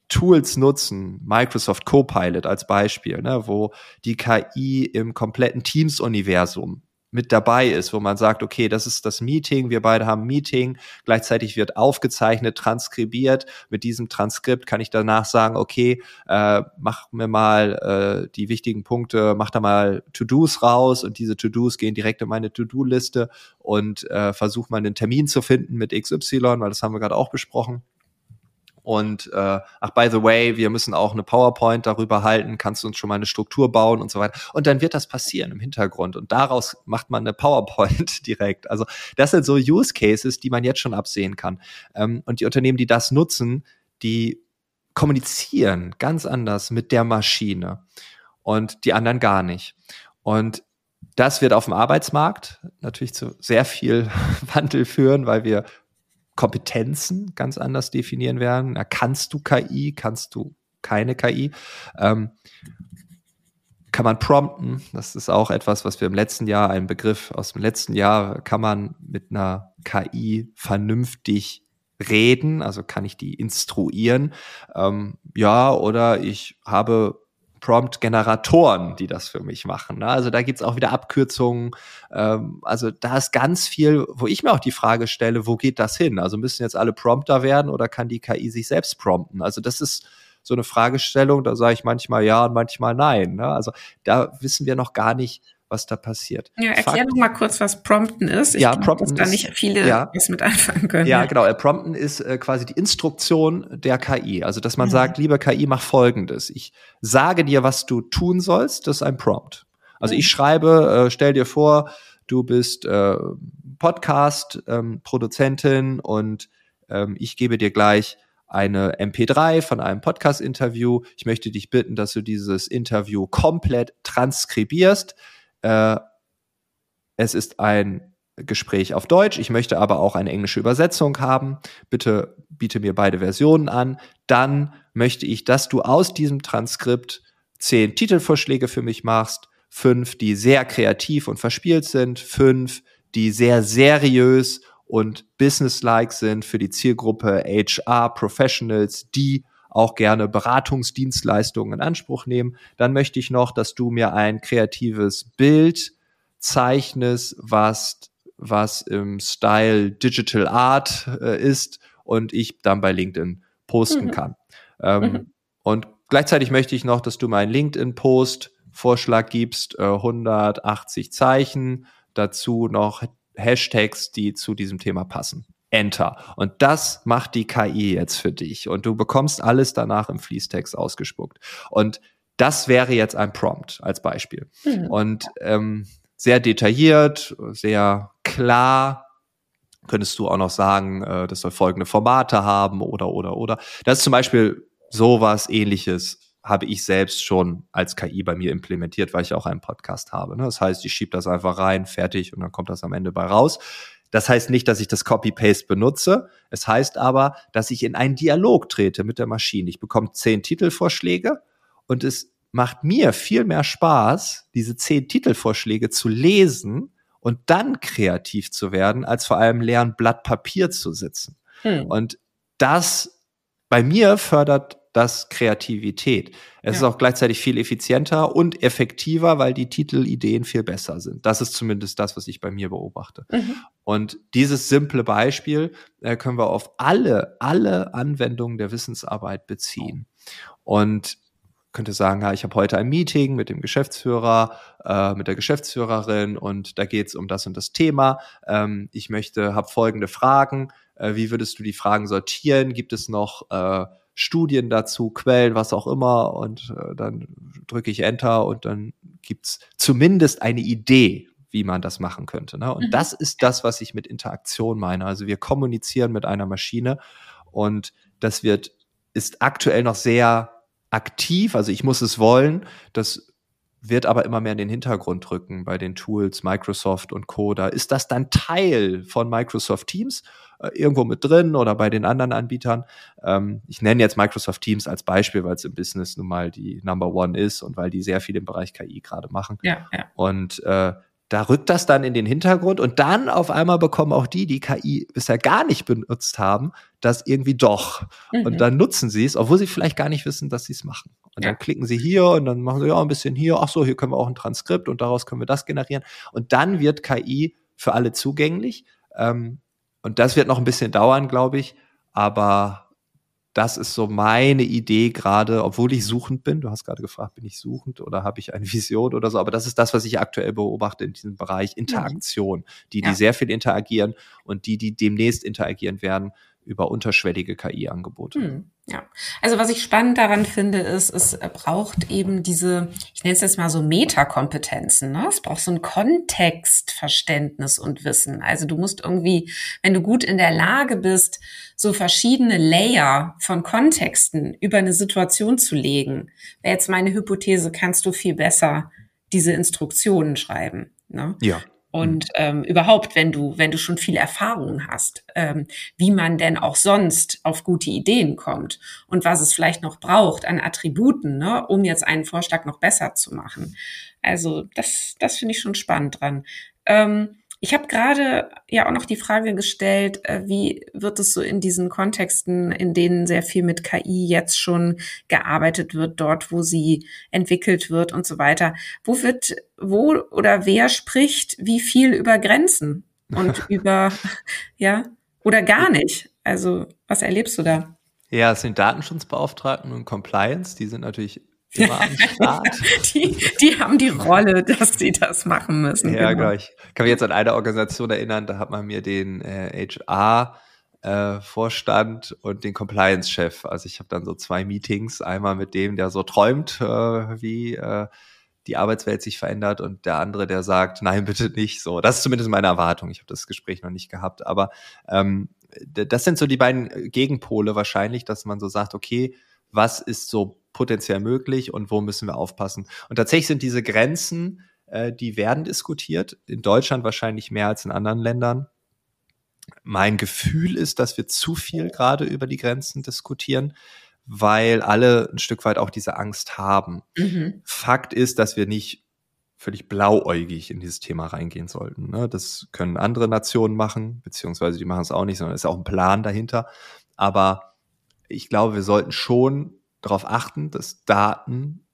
Tools nutzen, Microsoft Copilot als Beispiel, ne, wo die KI im kompletten Teams-Universum mit dabei ist, wo man sagt, okay, das ist das Meeting, wir beide haben Meeting, gleichzeitig wird aufgezeichnet, transkribiert. Mit diesem Transkript kann ich danach sagen, okay, äh, mach mir mal äh, die wichtigen Punkte, mach da mal To-Dos raus und diese To-Dos gehen direkt in meine To-Do-Liste und äh, versuch mal einen Termin zu finden mit XY, weil das haben wir gerade auch besprochen. Und äh, ach, by the way, wir müssen auch eine PowerPoint darüber halten, kannst du uns schon mal eine Struktur bauen und so weiter. Und dann wird das passieren im Hintergrund. Und daraus macht man eine PowerPoint direkt. Also das sind so Use Cases, die man jetzt schon absehen kann. Ähm, und die Unternehmen, die das nutzen, die kommunizieren ganz anders mit der Maschine und die anderen gar nicht. Und das wird auf dem Arbeitsmarkt natürlich zu sehr viel Wandel führen, weil wir Kompetenzen ganz anders definieren werden. Na, kannst du KI, kannst du keine KI? Ähm, kann man prompten? Das ist auch etwas, was wir im letzten Jahr, ein Begriff aus dem letzten Jahr, kann man mit einer KI vernünftig reden? Also kann ich die instruieren? Ähm, ja, oder ich habe Prompt-Generatoren, die das für mich machen. Ne? Also da gibt's auch wieder Abkürzungen. Ähm, also da ist ganz viel, wo ich mir auch die Frage stelle, wo geht das hin? Also müssen jetzt alle Prompter werden oder kann die KI sich selbst prompten? Also das ist so eine Fragestellung, da sage ich manchmal ja und manchmal nein. Ne? Also da wissen wir noch gar nicht, was da passiert. Ja, erklär doch mal kurz, was Prompten ist. Ich ja, glaub, Prompten dass da nicht viele ja, was mit anfangen können. Ja, genau. Äh, Prompten ist äh, quasi die Instruktion der KI. Also, dass man mhm. sagt, liebe KI, mach Folgendes. Ich sage dir, was du tun sollst. Das ist ein Prompt. Also, mhm. ich schreibe, äh, stell dir vor, du bist äh, Podcast-Produzentin ähm, und ähm, ich gebe dir gleich eine MP3 von einem Podcast-Interview. Ich möchte dich bitten, dass du dieses Interview komplett transkribierst äh, es ist ein Gespräch auf Deutsch, ich möchte aber auch eine englische Übersetzung haben. Bitte biete mir beide Versionen an. Dann möchte ich, dass du aus diesem Transkript zehn Titelvorschläge für mich machst, fünf, die sehr kreativ und verspielt sind, fünf, die sehr seriös und businesslike sind für die Zielgruppe HR Professionals, die auch gerne Beratungsdienstleistungen in Anspruch nehmen. Dann möchte ich noch, dass du mir ein kreatives Bild zeichnest, was, was im Style Digital Art äh, ist und ich dann bei LinkedIn posten mhm. kann. Ähm, mhm. Und gleichzeitig möchte ich noch, dass du meinen LinkedIn-Post Vorschlag gibst, äh, 180 Zeichen, dazu noch Hashtags, die zu diesem Thema passen. Enter. Und das macht die KI jetzt für dich. Und du bekommst alles danach im Fließtext ausgespuckt. Und das wäre jetzt ein Prompt als Beispiel. Mhm. Und ähm, sehr detailliert, sehr klar. Könntest du auch noch sagen, äh, das soll folgende Formate haben oder, oder, oder. Das ist zum Beispiel sowas ähnliches habe ich selbst schon als KI bei mir implementiert, weil ich auch einen Podcast habe. Ne? Das heißt, ich schiebe das einfach rein, fertig und dann kommt das am Ende bei raus. Das heißt nicht, dass ich das Copy-Paste benutze. Es heißt aber, dass ich in einen Dialog trete mit der Maschine. Ich bekomme zehn Titelvorschläge und es macht mir viel mehr Spaß, diese zehn Titelvorschläge zu lesen und dann kreativ zu werden, als vor allem leeren Blatt Papier zu sitzen. Hm. Und das bei mir fördert das Kreativität. Es ja. ist auch gleichzeitig viel effizienter und effektiver, weil die Titelideen viel besser sind. Das ist zumindest das, was ich bei mir beobachte. Mhm. Und dieses simple Beispiel äh, können wir auf alle, alle Anwendungen der Wissensarbeit beziehen. Und könnte sagen, ja, ich habe heute ein Meeting mit dem Geschäftsführer, äh, mit der Geschäftsführerin und da geht es um das und das Thema. Ähm, ich möchte, habe folgende Fragen. Äh, wie würdest du die Fragen sortieren? Gibt es noch äh, Studien dazu, Quellen, was auch immer. Und äh, dann drücke ich Enter und dann gibt's zumindest eine Idee, wie man das machen könnte. Ne? Und mhm. das ist das, was ich mit Interaktion meine. Also wir kommunizieren mit einer Maschine und das wird, ist aktuell noch sehr aktiv. Also ich muss es wollen. Das wird aber immer mehr in den Hintergrund rücken bei den Tools Microsoft und Co. Da ist das dann Teil von Microsoft Teams äh, irgendwo mit drin oder bei den anderen Anbietern. Ähm, ich nenne jetzt Microsoft Teams als Beispiel, weil es im Business nun mal die Number One ist und weil die sehr viel im Bereich KI gerade machen. Ja, ja. Und äh, da rückt das dann in den Hintergrund und dann auf einmal bekommen auch die, die KI bisher gar nicht benutzt haben, das irgendwie doch. Mhm. Und dann nutzen sie es, obwohl sie vielleicht gar nicht wissen, dass sie es machen. Und ja. dann klicken sie hier und dann machen sie ja ein bisschen hier, ach so, hier können wir auch ein Transkript und daraus können wir das generieren. Und dann wird KI für alle zugänglich. Ähm, und das wird noch ein bisschen dauern, glaube ich. Aber das ist so meine Idee gerade, obwohl ich suchend bin. Du hast gerade gefragt, bin ich suchend oder habe ich eine Vision oder so? Aber das ist das, was ich aktuell beobachte in diesem Bereich Interaktion. Die, die ja. sehr viel interagieren und die, die demnächst interagieren werden, über unterschwellige KI-Angebote. Hm, ja, also was ich spannend daran finde, ist, es braucht eben diese, ich nenne es jetzt mal so Metakompetenzen. Ne? Es braucht so ein Kontextverständnis und Wissen. Also du musst irgendwie, wenn du gut in der Lage bist, so verschiedene Layer von Kontexten über eine Situation zu legen, wäre jetzt meine Hypothese, kannst du viel besser diese Instruktionen schreiben. Ne? Ja. Und mhm. ähm, überhaupt, wenn du, wenn du schon viel Erfahrung hast, ähm, wie man denn auch sonst auf gute Ideen kommt und was es vielleicht noch braucht an Attributen, ne, um jetzt einen Vorschlag noch besser zu machen. Also das, das finde ich schon spannend dran. Ähm, ich habe gerade ja auch noch die Frage gestellt, äh, wie wird es so in diesen Kontexten, in denen sehr viel mit KI jetzt schon gearbeitet wird, dort, wo sie entwickelt wird und so weiter. Wo wird, wo oder wer spricht wie viel über Grenzen und über, ja, oder gar nicht? Also, was erlebst du da? Ja, es sind Datenschutzbeauftragten und Compliance, die sind natürlich immer am Start. die, die haben die Rolle, dass sie das machen müssen. Ja, genau. Ich kann mich jetzt an eine Organisation erinnern, da hat man mir den äh, HR äh, Vorstand und den Compliance-Chef. Also ich habe dann so zwei Meetings, einmal mit dem, der so träumt, äh, wie äh, die Arbeitswelt sich verändert und der andere, der sagt, nein, bitte nicht so. Das ist zumindest meine Erwartung. Ich habe das Gespräch noch nicht gehabt, aber ähm, das sind so die beiden Gegenpole wahrscheinlich, dass man so sagt, okay, was ist so potenziell möglich und wo müssen wir aufpassen. Und tatsächlich sind diese Grenzen, äh, die werden diskutiert, in Deutschland wahrscheinlich mehr als in anderen Ländern. Mein Gefühl ist, dass wir zu viel gerade über die Grenzen diskutieren, weil alle ein Stück weit auch diese Angst haben. Mhm. Fakt ist, dass wir nicht völlig blauäugig in dieses Thema reingehen sollten. Ne? Das können andere Nationen machen, beziehungsweise die machen es auch nicht, sondern es ist auch ein Plan dahinter. Aber ich glaube, wir sollten schon darauf achten, dass Daten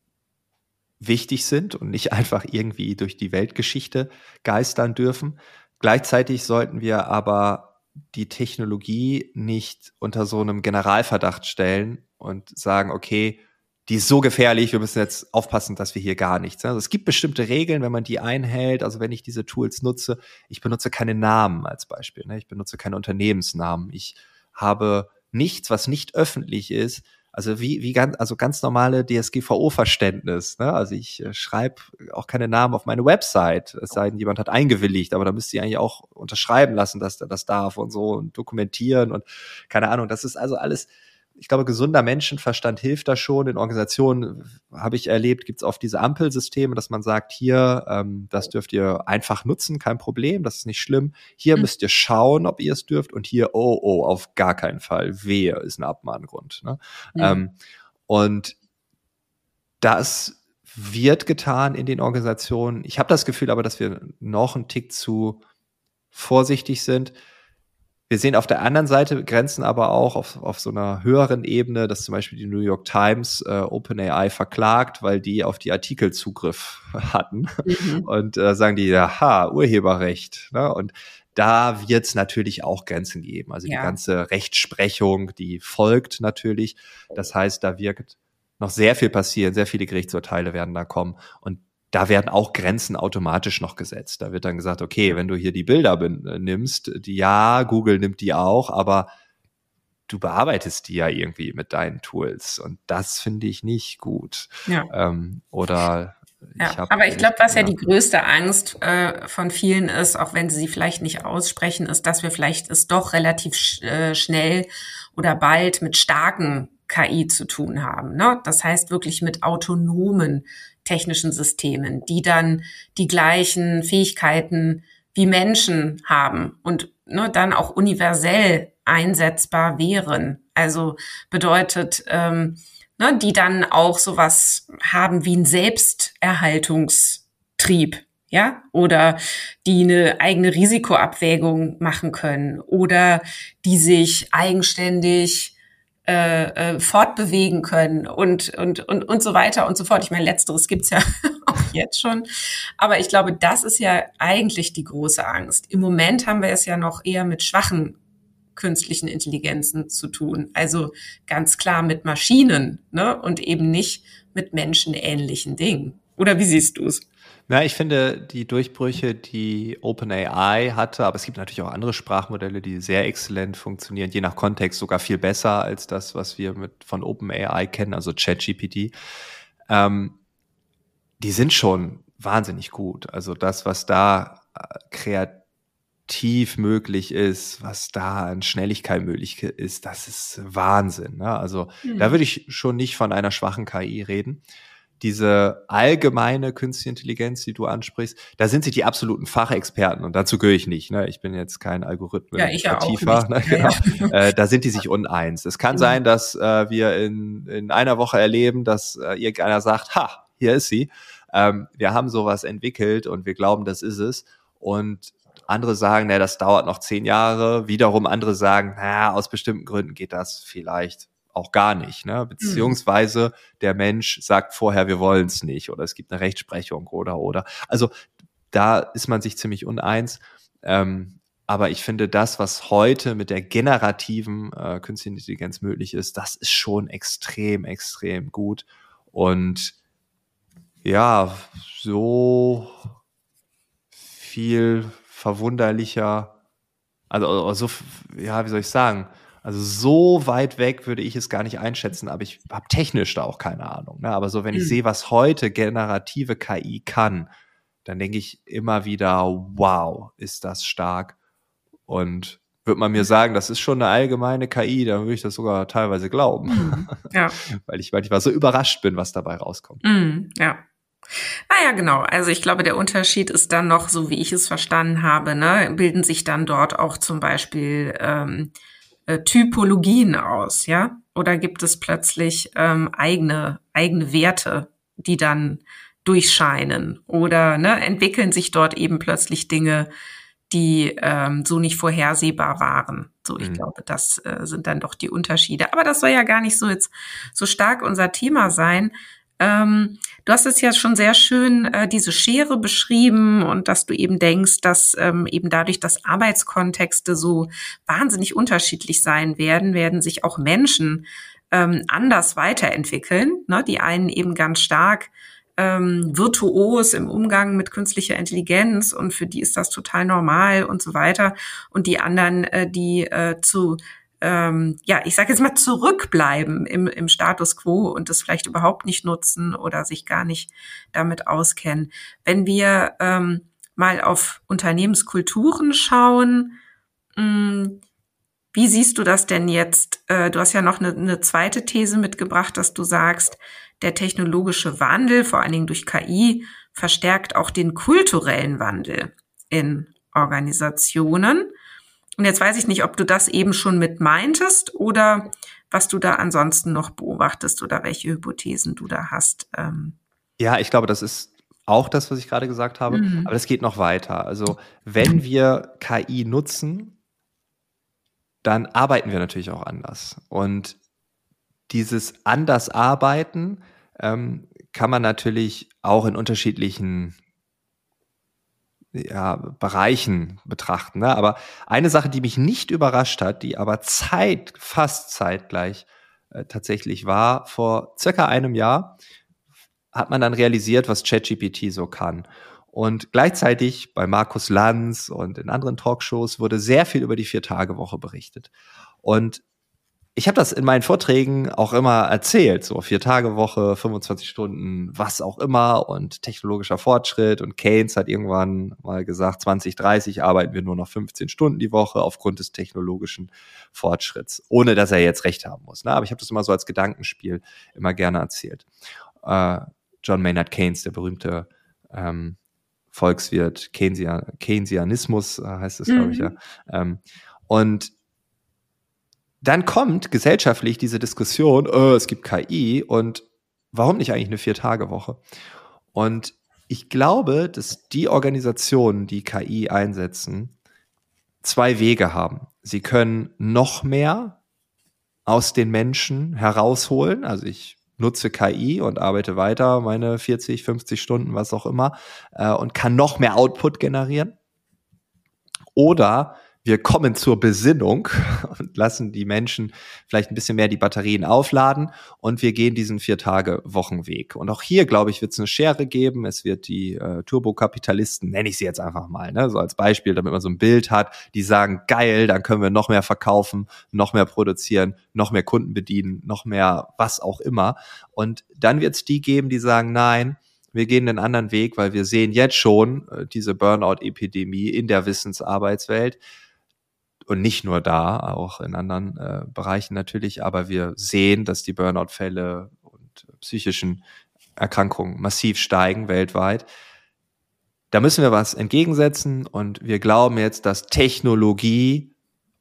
wichtig sind und nicht einfach irgendwie durch die Weltgeschichte geistern dürfen. Gleichzeitig sollten wir aber die Technologie nicht unter so einem Generalverdacht stellen und sagen, okay, die ist so gefährlich, wir müssen jetzt aufpassen, dass wir hier gar nichts. Also es gibt bestimmte Regeln, wenn man die einhält. Also wenn ich diese Tools nutze, ich benutze keine Namen als Beispiel. Ne? Ich benutze keine Unternehmensnamen. Ich habe nichts, was nicht öffentlich ist. Also wie, wie ganz, also ganz normale DSGVO-Verständnis. Ne? Also ich äh, schreibe auch keine Namen auf meine Website, es sei denn, jemand hat eingewilligt, aber da müsste ich eigentlich auch unterschreiben lassen, dass er das darf und so und dokumentieren und keine Ahnung. Das ist also alles ich glaube, gesunder Menschenverstand hilft da schon. In Organisationen habe ich erlebt, gibt es oft diese Ampelsysteme, dass man sagt, hier, ähm, das dürft ihr einfach nutzen, kein Problem, das ist nicht schlimm. Hier mhm. müsst ihr schauen, ob ihr es dürft und hier, oh, oh, auf gar keinen Fall. Wehe ist ein Abmahngrund. Ne? Mhm. Ähm, und das wird getan in den Organisationen. Ich habe das Gefühl aber, dass wir noch einen Tick zu vorsichtig sind wir sehen auf der anderen Seite Grenzen aber auch auf, auf so einer höheren Ebene, dass zum Beispiel die New York Times äh, OpenAI verklagt, weil die auf die Artikel Zugriff hatten. Mhm. Und äh, sagen die, ha, Urheberrecht. Ne? Und da wird es natürlich auch Grenzen geben. Also ja. die ganze Rechtsprechung, die folgt natürlich. Das heißt, da wird noch sehr viel passieren, sehr viele Gerichtsurteile werden da kommen. Und da werden auch Grenzen automatisch noch gesetzt. Da wird dann gesagt, okay, wenn du hier die Bilder äh, nimmst, die ja, Google nimmt die auch, aber du bearbeitest die ja irgendwie mit deinen Tools und das finde ich nicht gut. Ja. Ähm, oder ja, ich aber ich glaube, was ja die größte Angst äh, von vielen ist, auch wenn sie sie vielleicht nicht aussprechen, ist, dass wir vielleicht es doch relativ sch äh, schnell oder bald mit starken KI zu tun haben. Ne? Das heißt wirklich mit autonomen technischen Systemen, die dann die gleichen Fähigkeiten wie Menschen haben und ne, dann auch universell einsetzbar wären. Also bedeutet, ähm, ne, die dann auch sowas haben wie ein Selbsterhaltungstrieb, ja, oder die eine eigene Risikoabwägung machen können oder die sich eigenständig äh, äh, fortbewegen können und, und, und, und so weiter und so fort. Ich meine, letzteres gibt's ja auch jetzt schon. Aber ich glaube, das ist ja eigentlich die große Angst. Im Moment haben wir es ja noch eher mit schwachen künstlichen Intelligenzen zu tun. Also ganz klar mit Maschinen ne? und eben nicht mit menschenähnlichen Dingen. Oder wie siehst du es? Na, ich finde die Durchbrüche, die OpenAI hatte, aber es gibt natürlich auch andere Sprachmodelle, die sehr exzellent funktionieren, je nach Kontext sogar viel besser als das, was wir mit von OpenAI kennen, also ChatGPT. Ähm, die sind schon wahnsinnig gut. Also das, was da äh, kreativ möglich ist, was da an Schnelligkeit möglich ist, das ist Wahnsinn. Ne? Also mhm. da würde ich schon nicht von einer schwachen KI reden diese allgemeine künstliche Intelligenz, die du ansprichst, da sind sie die absoluten Fachexperten und dazu gehöre ich nicht. Ne? Ich bin jetzt kein Algorithmus ja, ich ja tiefer. Ne? Genau. Ja. Äh, da sind die sich uneins. Es kann sein, dass äh, wir in, in einer Woche erleben, dass äh, irgendeiner sagt, ha, hier ist sie. Ähm, wir haben sowas entwickelt und wir glauben, das ist es. Und andere sagen, na, das dauert noch zehn Jahre. Wiederum andere sagen, na, aus bestimmten Gründen geht das vielleicht auch gar nicht. Ne? Mhm. Beziehungsweise der Mensch sagt vorher, wir wollen es nicht oder es gibt eine Rechtsprechung oder oder. Also da ist man sich ziemlich uneins. Ähm, aber ich finde, das, was heute mit der generativen äh, künstlichen Intelligenz möglich ist, das ist schon extrem, extrem gut. Und ja, so viel verwunderlicher, also so, ja, wie soll ich sagen, also so weit weg würde ich es gar nicht einschätzen, aber ich habe technisch da auch keine Ahnung. Ne? Aber so, wenn ich mhm. sehe, was heute generative KI kann, dann denke ich immer wieder, wow, ist das stark. Und würde man mir sagen, das ist schon eine allgemeine KI, dann würde ich das sogar teilweise glauben. Mhm. Ja. Weil ich manchmal so überrascht bin, was dabei rauskommt. Mhm. Ja. Ah ja, genau. Also ich glaube, der Unterschied ist dann noch, so wie ich es verstanden habe, ne, bilden sich dann dort auch zum Beispiel ähm, äh, Typologien aus, ja? Oder gibt es plötzlich ähm, eigene, eigene Werte, die dann durchscheinen oder ne, entwickeln sich dort eben plötzlich Dinge, die ähm, so nicht vorhersehbar waren. So, ich mhm. glaube, das äh, sind dann doch die Unterschiede. Aber das soll ja gar nicht so jetzt so stark unser Thema sein. Ähm, du hast es ja schon sehr schön äh, diese Schere beschrieben und dass du eben denkst, dass ähm, eben dadurch, dass Arbeitskontexte so wahnsinnig unterschiedlich sein werden, werden sich auch Menschen ähm, anders weiterentwickeln. Ne? Die einen eben ganz stark ähm, virtuos im Umgang mit künstlicher Intelligenz und für die ist das total normal und so weiter. Und die anderen, äh, die äh, zu ähm, ja, ich sage jetzt mal zurückbleiben im, im Status quo und das vielleicht überhaupt nicht nutzen oder sich gar nicht damit auskennen. Wenn wir ähm, mal auf Unternehmenskulturen schauen, mh, mm, wie siehst du das denn jetzt? Äh, du hast ja noch eine, eine zweite These mitgebracht, dass du sagst, der technologische Wandel, vor allen Dingen durch KI, verstärkt auch den kulturellen Wandel in Organisationen. Und jetzt weiß ich nicht, ob du das eben schon mit meintest oder was du da ansonsten noch beobachtest oder welche Hypothesen du da hast. Ähm. Ja, ich glaube, das ist auch das, was ich gerade gesagt habe, mhm. aber es geht noch weiter. Also wenn wir KI nutzen, dann arbeiten wir natürlich auch anders. Und dieses anders arbeiten ähm, kann man natürlich auch in unterschiedlichen ja, Bereichen betrachten. Ne? Aber eine Sache, die mich nicht überrascht hat, die aber zeit, fast zeitgleich äh, tatsächlich war, vor circa einem Jahr hat man dann realisiert, was ChatGPT so kann. Und gleichzeitig bei Markus Lanz und in anderen Talkshows wurde sehr viel über die Vier-Tage-Woche berichtet. Und ich habe das in meinen Vorträgen auch immer erzählt, so vier Tage Woche, 25 Stunden, was auch immer und technologischer Fortschritt und Keynes hat irgendwann mal gesagt, 2030 arbeiten wir nur noch 15 Stunden die Woche aufgrund des technologischen Fortschritts, ohne dass er jetzt recht haben muss. Ne? Aber ich habe das immer so als Gedankenspiel immer gerne erzählt. Äh, John Maynard Keynes, der berühmte ähm, Volkswirt, Keynesian, Keynesianismus äh, heißt es, glaube ich, ja. Mhm. Ähm, und dann kommt gesellschaftlich diese Diskussion, oh, es gibt KI und warum nicht eigentlich eine Vier-Tage-Woche? Und ich glaube, dass die Organisationen, die KI einsetzen, zwei Wege haben. Sie können noch mehr aus den Menschen herausholen. Also ich nutze KI und arbeite weiter meine 40, 50 Stunden, was auch immer, äh, und kann noch mehr Output generieren. Oder wir kommen zur Besinnung und lassen die Menschen vielleicht ein bisschen mehr die Batterien aufladen und wir gehen diesen vier Tage Wochenweg. Und auch hier, glaube ich, wird es eine Schere geben. Es wird die äh, Turbokapitalisten, nenne ich sie jetzt einfach mal, ne, so als Beispiel, damit man so ein Bild hat, die sagen, geil, dann können wir noch mehr verkaufen, noch mehr produzieren, noch mehr Kunden bedienen, noch mehr was auch immer. Und dann wird es die geben, die sagen, nein, wir gehen einen anderen Weg, weil wir sehen jetzt schon äh, diese Burnout-Epidemie in der Wissensarbeitswelt und nicht nur da, auch in anderen äh, Bereichen natürlich, aber wir sehen, dass die Burnout-Fälle und psychischen Erkrankungen massiv steigen weltweit. Da müssen wir was entgegensetzen und wir glauben jetzt, dass Technologie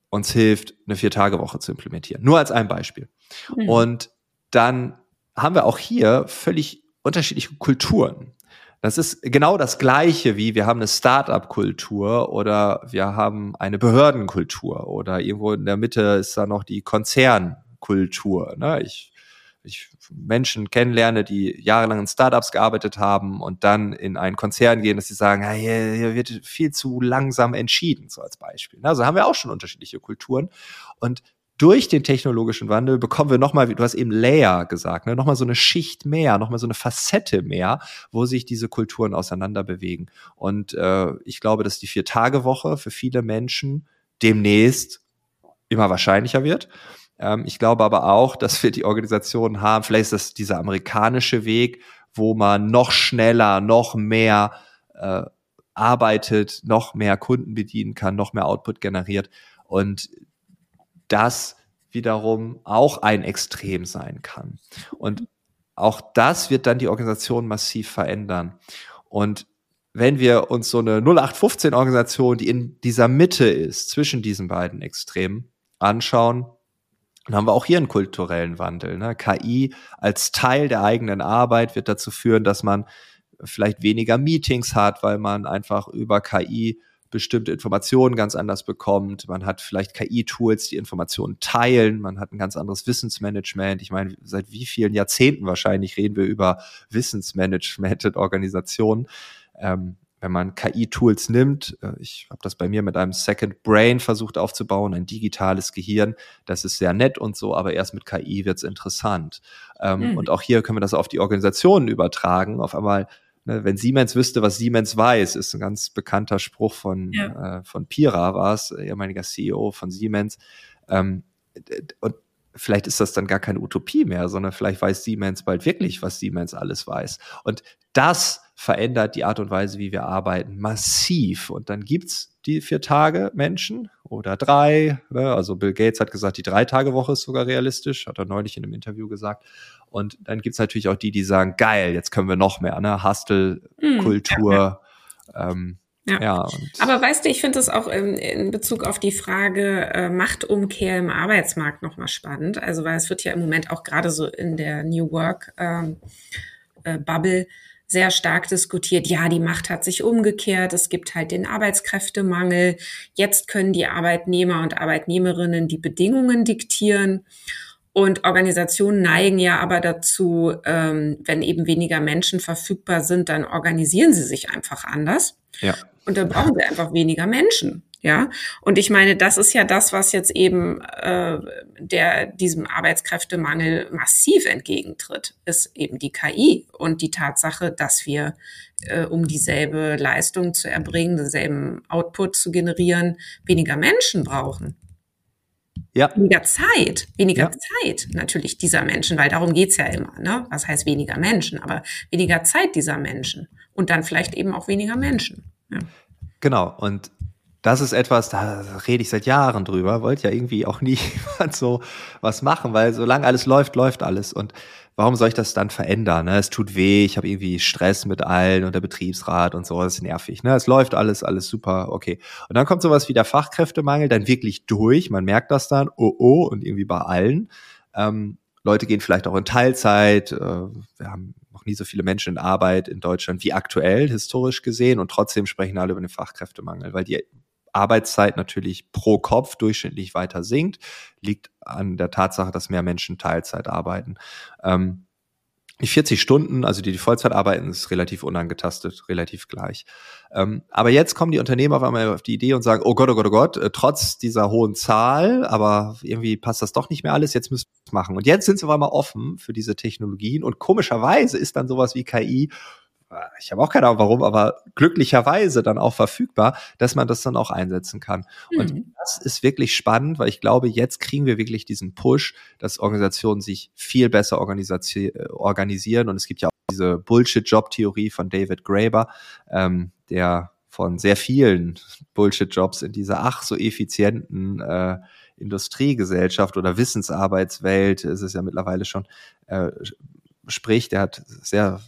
uns hilft, eine Vier-Tage-Woche zu implementieren. Nur als ein Beispiel. Mhm. Und dann haben wir auch hier völlig unterschiedliche Kulturen. Das ist genau das Gleiche wie wir haben eine Start-up-Kultur oder wir haben eine Behördenkultur oder irgendwo in der Mitte ist da noch die Konzernkultur. Ne? Ich, ich Menschen kennenlerne, die jahrelang in Startups gearbeitet haben und dann in einen Konzern gehen, dass sie sagen, ja, hier, hier wird viel zu langsam entschieden, so als Beispiel. Also haben wir auch schon unterschiedliche Kulturen. Und durch den technologischen Wandel bekommen wir nochmal, du hast eben Layer gesagt, ne, nochmal so eine Schicht mehr, nochmal so eine Facette mehr, wo sich diese Kulturen auseinander bewegen. Und äh, ich glaube, dass die Vier-Tage-Woche für viele Menschen demnächst immer wahrscheinlicher wird. Ähm, ich glaube aber auch, dass wir die Organisationen haben, vielleicht ist das dieser amerikanische Weg, wo man noch schneller, noch mehr äh, arbeitet, noch mehr Kunden bedienen kann, noch mehr Output generiert. Und das wiederum auch ein Extrem sein kann. Und auch das wird dann die Organisation massiv verändern. Und wenn wir uns so eine 0815-Organisation, die in dieser Mitte ist, zwischen diesen beiden Extremen, anschauen, dann haben wir auch hier einen kulturellen Wandel. Ne? KI als Teil der eigenen Arbeit wird dazu führen, dass man vielleicht weniger Meetings hat, weil man einfach über KI bestimmte Informationen ganz anders bekommt. Man hat vielleicht KI-Tools, die Informationen teilen. Man hat ein ganz anderes Wissensmanagement. Ich meine, seit wie vielen Jahrzehnten wahrscheinlich reden wir über Wissensmanagement in Organisationen. Ähm, wenn man KI-Tools nimmt, äh, ich habe das bei mir mit einem Second Brain versucht aufzubauen, ein digitales Gehirn, das ist sehr nett und so, aber erst mit KI wird's interessant. Ähm, mhm. Und auch hier können wir das auf die Organisationen übertragen. Auf einmal wenn Siemens wüsste, was Siemens weiß, ist ein ganz bekannter Spruch von, ja. äh, von Pira, war es, ehemaliger CEO von Siemens. Ähm, und vielleicht ist das dann gar keine Utopie mehr, sondern vielleicht weiß Siemens bald wirklich, was Siemens alles weiß. Und das verändert die Art und Weise, wie wir arbeiten, massiv. Und dann gibt's die vier Tage Menschen oder drei. Ne? Also Bill Gates hat gesagt, die Drei-Tage-Woche ist sogar realistisch, hat er neulich in einem Interview gesagt. Und dann gibt's natürlich auch die, die sagen, geil, jetzt können wir noch mehr, ne? Hustle-Kultur. Mm, ja, ja. Ähm, ja. ja Aber weißt du, ich finde es auch in, in, Bezug auf die Frage äh, Machtumkehr im Arbeitsmarkt nochmal spannend. Also, weil es wird ja im Moment auch gerade so in der New Work ähm, äh, Bubble sehr stark diskutiert, ja, die Macht hat sich umgekehrt, es gibt halt den Arbeitskräftemangel, jetzt können die Arbeitnehmer und Arbeitnehmerinnen die Bedingungen diktieren. Und Organisationen neigen ja aber dazu, ähm, wenn eben weniger Menschen verfügbar sind, dann organisieren sie sich einfach anders. Ja. Und dann brauchen sie einfach weniger Menschen. Ja, und ich meine, das ist ja das, was jetzt eben äh, der diesem Arbeitskräftemangel massiv entgegentritt, ist eben die KI und die Tatsache, dass wir, äh, um dieselbe Leistung zu erbringen, denselben Output zu generieren, weniger Menschen brauchen. Ja. Weniger Zeit, weniger ja. Zeit natürlich dieser Menschen, weil darum geht's ja immer. Ne? Was heißt weniger Menschen, aber weniger Zeit dieser Menschen und dann vielleicht eben auch weniger Menschen. Genau, und das ist etwas, da rede ich seit Jahren drüber, wollte ja irgendwie auch nie so was machen, weil solange alles läuft, läuft alles. Und warum soll ich das dann verändern? Ne? Es tut weh, ich habe irgendwie Stress mit allen und der Betriebsrat und so, das ist nervig. Ne? Es läuft alles, alles super, okay. Und dann kommt sowas wie der Fachkräftemangel dann wirklich durch, man merkt das dann, oh oh, und irgendwie bei allen. Ähm, Leute gehen vielleicht auch in Teilzeit, äh, wir haben noch nie so viele Menschen in Arbeit in Deutschland wie aktuell, historisch gesehen, und trotzdem sprechen alle über den Fachkräftemangel, weil die Arbeitszeit natürlich pro Kopf durchschnittlich weiter sinkt, liegt an der Tatsache, dass mehr Menschen Teilzeit arbeiten. Ähm, die 40 Stunden, also die die Vollzeit arbeiten, ist relativ unangetastet, relativ gleich. Ähm, aber jetzt kommen die Unternehmen auf einmal auf die Idee und sagen, oh Gott, oh Gott, oh Gott, äh, trotz dieser hohen Zahl, aber irgendwie passt das doch nicht mehr alles, jetzt müssen wir es machen. Und jetzt sind sie auf einmal offen für diese Technologien und komischerweise ist dann sowas wie KI ich habe auch keine Ahnung warum, aber glücklicherweise dann auch verfügbar, dass man das dann auch einsetzen kann. Mhm. Und das ist wirklich spannend, weil ich glaube, jetzt kriegen wir wirklich diesen Push, dass Organisationen sich viel besser organisieren. Und es gibt ja auch diese Bullshit-Job-Theorie von David Graeber, ähm, der von sehr vielen Bullshit-Jobs in dieser ach so effizienten äh, Industriegesellschaft oder Wissensarbeitswelt ist es ja mittlerweile schon äh, spricht. Er hat sehr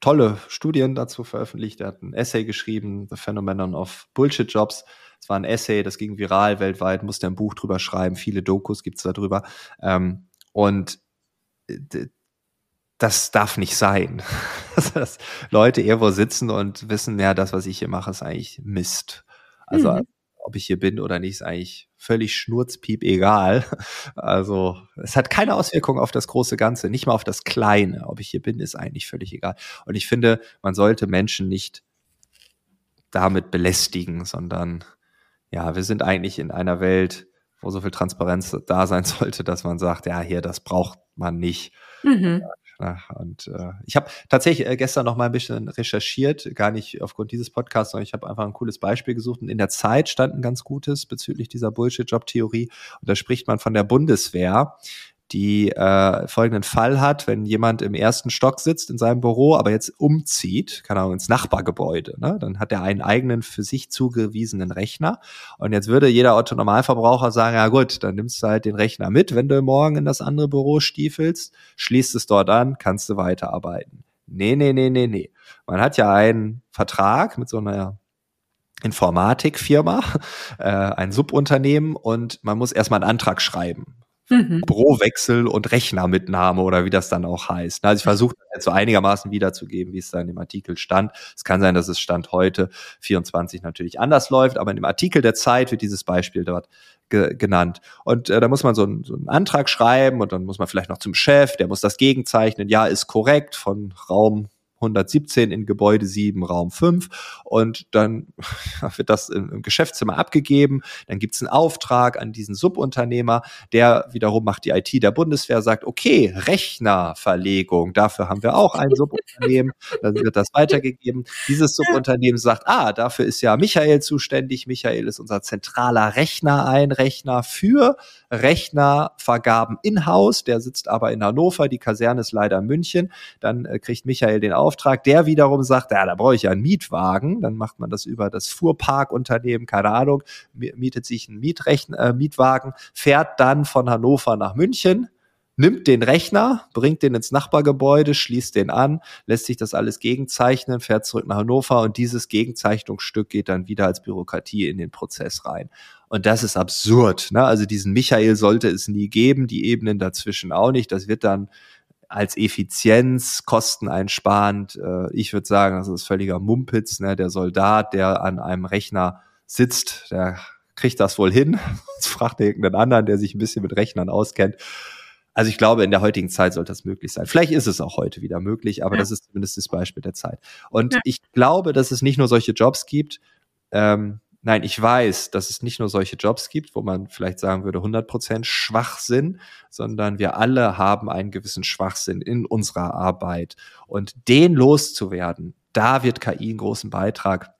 tolle Studien dazu veröffentlicht. Er hat ein Essay geschrieben, The Phenomenon of Bullshit Jobs. Es war ein Essay, das ging viral weltweit, musste ein Buch drüber schreiben, viele Dokus gibt's darüber. Ähm, und das darf nicht sein. dass Leute irgendwo sitzen und wissen, ja, das, was ich hier mache, ist eigentlich Mist. Also mhm ob ich hier bin oder nicht, ist eigentlich völlig schnurzpiep egal. Also es hat keine Auswirkung auf das große Ganze, nicht mal auf das Kleine. Ob ich hier bin, ist eigentlich völlig egal. Und ich finde, man sollte Menschen nicht damit belästigen, sondern ja, wir sind eigentlich in einer Welt, wo so viel Transparenz da sein sollte, dass man sagt, ja, hier, das braucht man nicht. Mhm. Und äh, ich habe tatsächlich äh, gestern noch mal ein bisschen recherchiert, gar nicht aufgrund dieses Podcasts, sondern ich habe einfach ein cooles Beispiel gesucht. Und in der Zeit stand ein ganz gutes bezüglich dieser Bullshit-Job-Theorie. Und da spricht man von der Bundeswehr, die äh, folgenden Fall hat, wenn jemand im ersten Stock sitzt in seinem Büro, aber jetzt umzieht, keine Ahnung, ins Nachbargebäude, ne? dann hat er einen eigenen für sich zugewiesenen Rechner und jetzt würde jeder Autonormalverbraucher sagen, ja gut, dann nimmst du halt den Rechner mit, wenn du morgen in das andere Büro stiefelst, schließt es dort an, kannst du weiterarbeiten. Nee, nee, nee, nee, nee. Man hat ja einen Vertrag mit so einer Informatikfirma, äh, ein Subunternehmen und man muss erstmal einen Antrag schreiben mhm. Bürowechsel und Rechnermitnahme oder wie das dann auch heißt. Also ich versuche das jetzt so einigermaßen wiederzugeben, wie es da in dem Artikel stand. Es kann sein, dass es Stand heute 24 natürlich anders läuft, aber in dem Artikel der Zeit wird dieses Beispiel dort ge genannt. Und äh, da muss man so, ein, so einen Antrag schreiben und dann muss man vielleicht noch zum Chef, der muss das gegenzeichnen. Ja, ist korrekt von Raum 117 in Gebäude 7, Raum 5 und dann wird das im, Geschäftszimmer abgegeben, dann gibt es einen Auftrag an diesen Subunternehmer, der wiederum macht die IT der Bundeswehr, sagt, okay, Rechnerverlegung, dafür haben wir auch ein Subunternehmen, dann wird das weitergegeben. Dieses Subunternehmen sagt, ah, dafür ist ja Michael zuständig, Michael ist unser zentraler Rechnereinrechner für Rechnervergaben in-house, der sitzt aber in Hannover, die Kaserne ist leider in München, dann äh, kriegt Michael den Auftrag, Auftrag, der wiederum sagt, ja, da brauche ich ja einen Mietwagen. Dann macht man das über das Fuhrparkunternehmen, keine Ahnung, mietet sich einen Mietrechn äh, Mietwagen, fährt dann von Hannover nach München, nimmt den Rechner, bringt den ins Nachbargebäude, schließt den an, lässt sich das alles gegenzeichnen, fährt zurück nach Hannover und dieses Gegenzeichnungsstück geht dann wieder als Bürokratie in den Prozess rein. Und das ist absurd. Ne? Also diesen Michael sollte es nie geben, die Ebenen dazwischen auch nicht. Das wird dann als Effizienz, kosteneinsparend. Äh, ich würde sagen, das ist völliger Mumpitz. Ne? Der Soldat, der an einem Rechner sitzt, der kriegt das wohl hin. Jetzt fragt er irgendeinen anderen, der sich ein bisschen mit Rechnern auskennt. Also ich glaube, in der heutigen Zeit sollte das möglich sein. Vielleicht ist es auch heute wieder möglich, aber ja. das ist zumindest das Beispiel der Zeit. Und ja. ich glaube, dass es nicht nur solche Jobs gibt, ähm, Nein, ich weiß, dass es nicht nur solche Jobs gibt, wo man vielleicht sagen würde 100% Schwachsinn, sondern wir alle haben einen gewissen Schwachsinn in unserer Arbeit. Und den loszuwerden, da wird KI einen großen Beitrag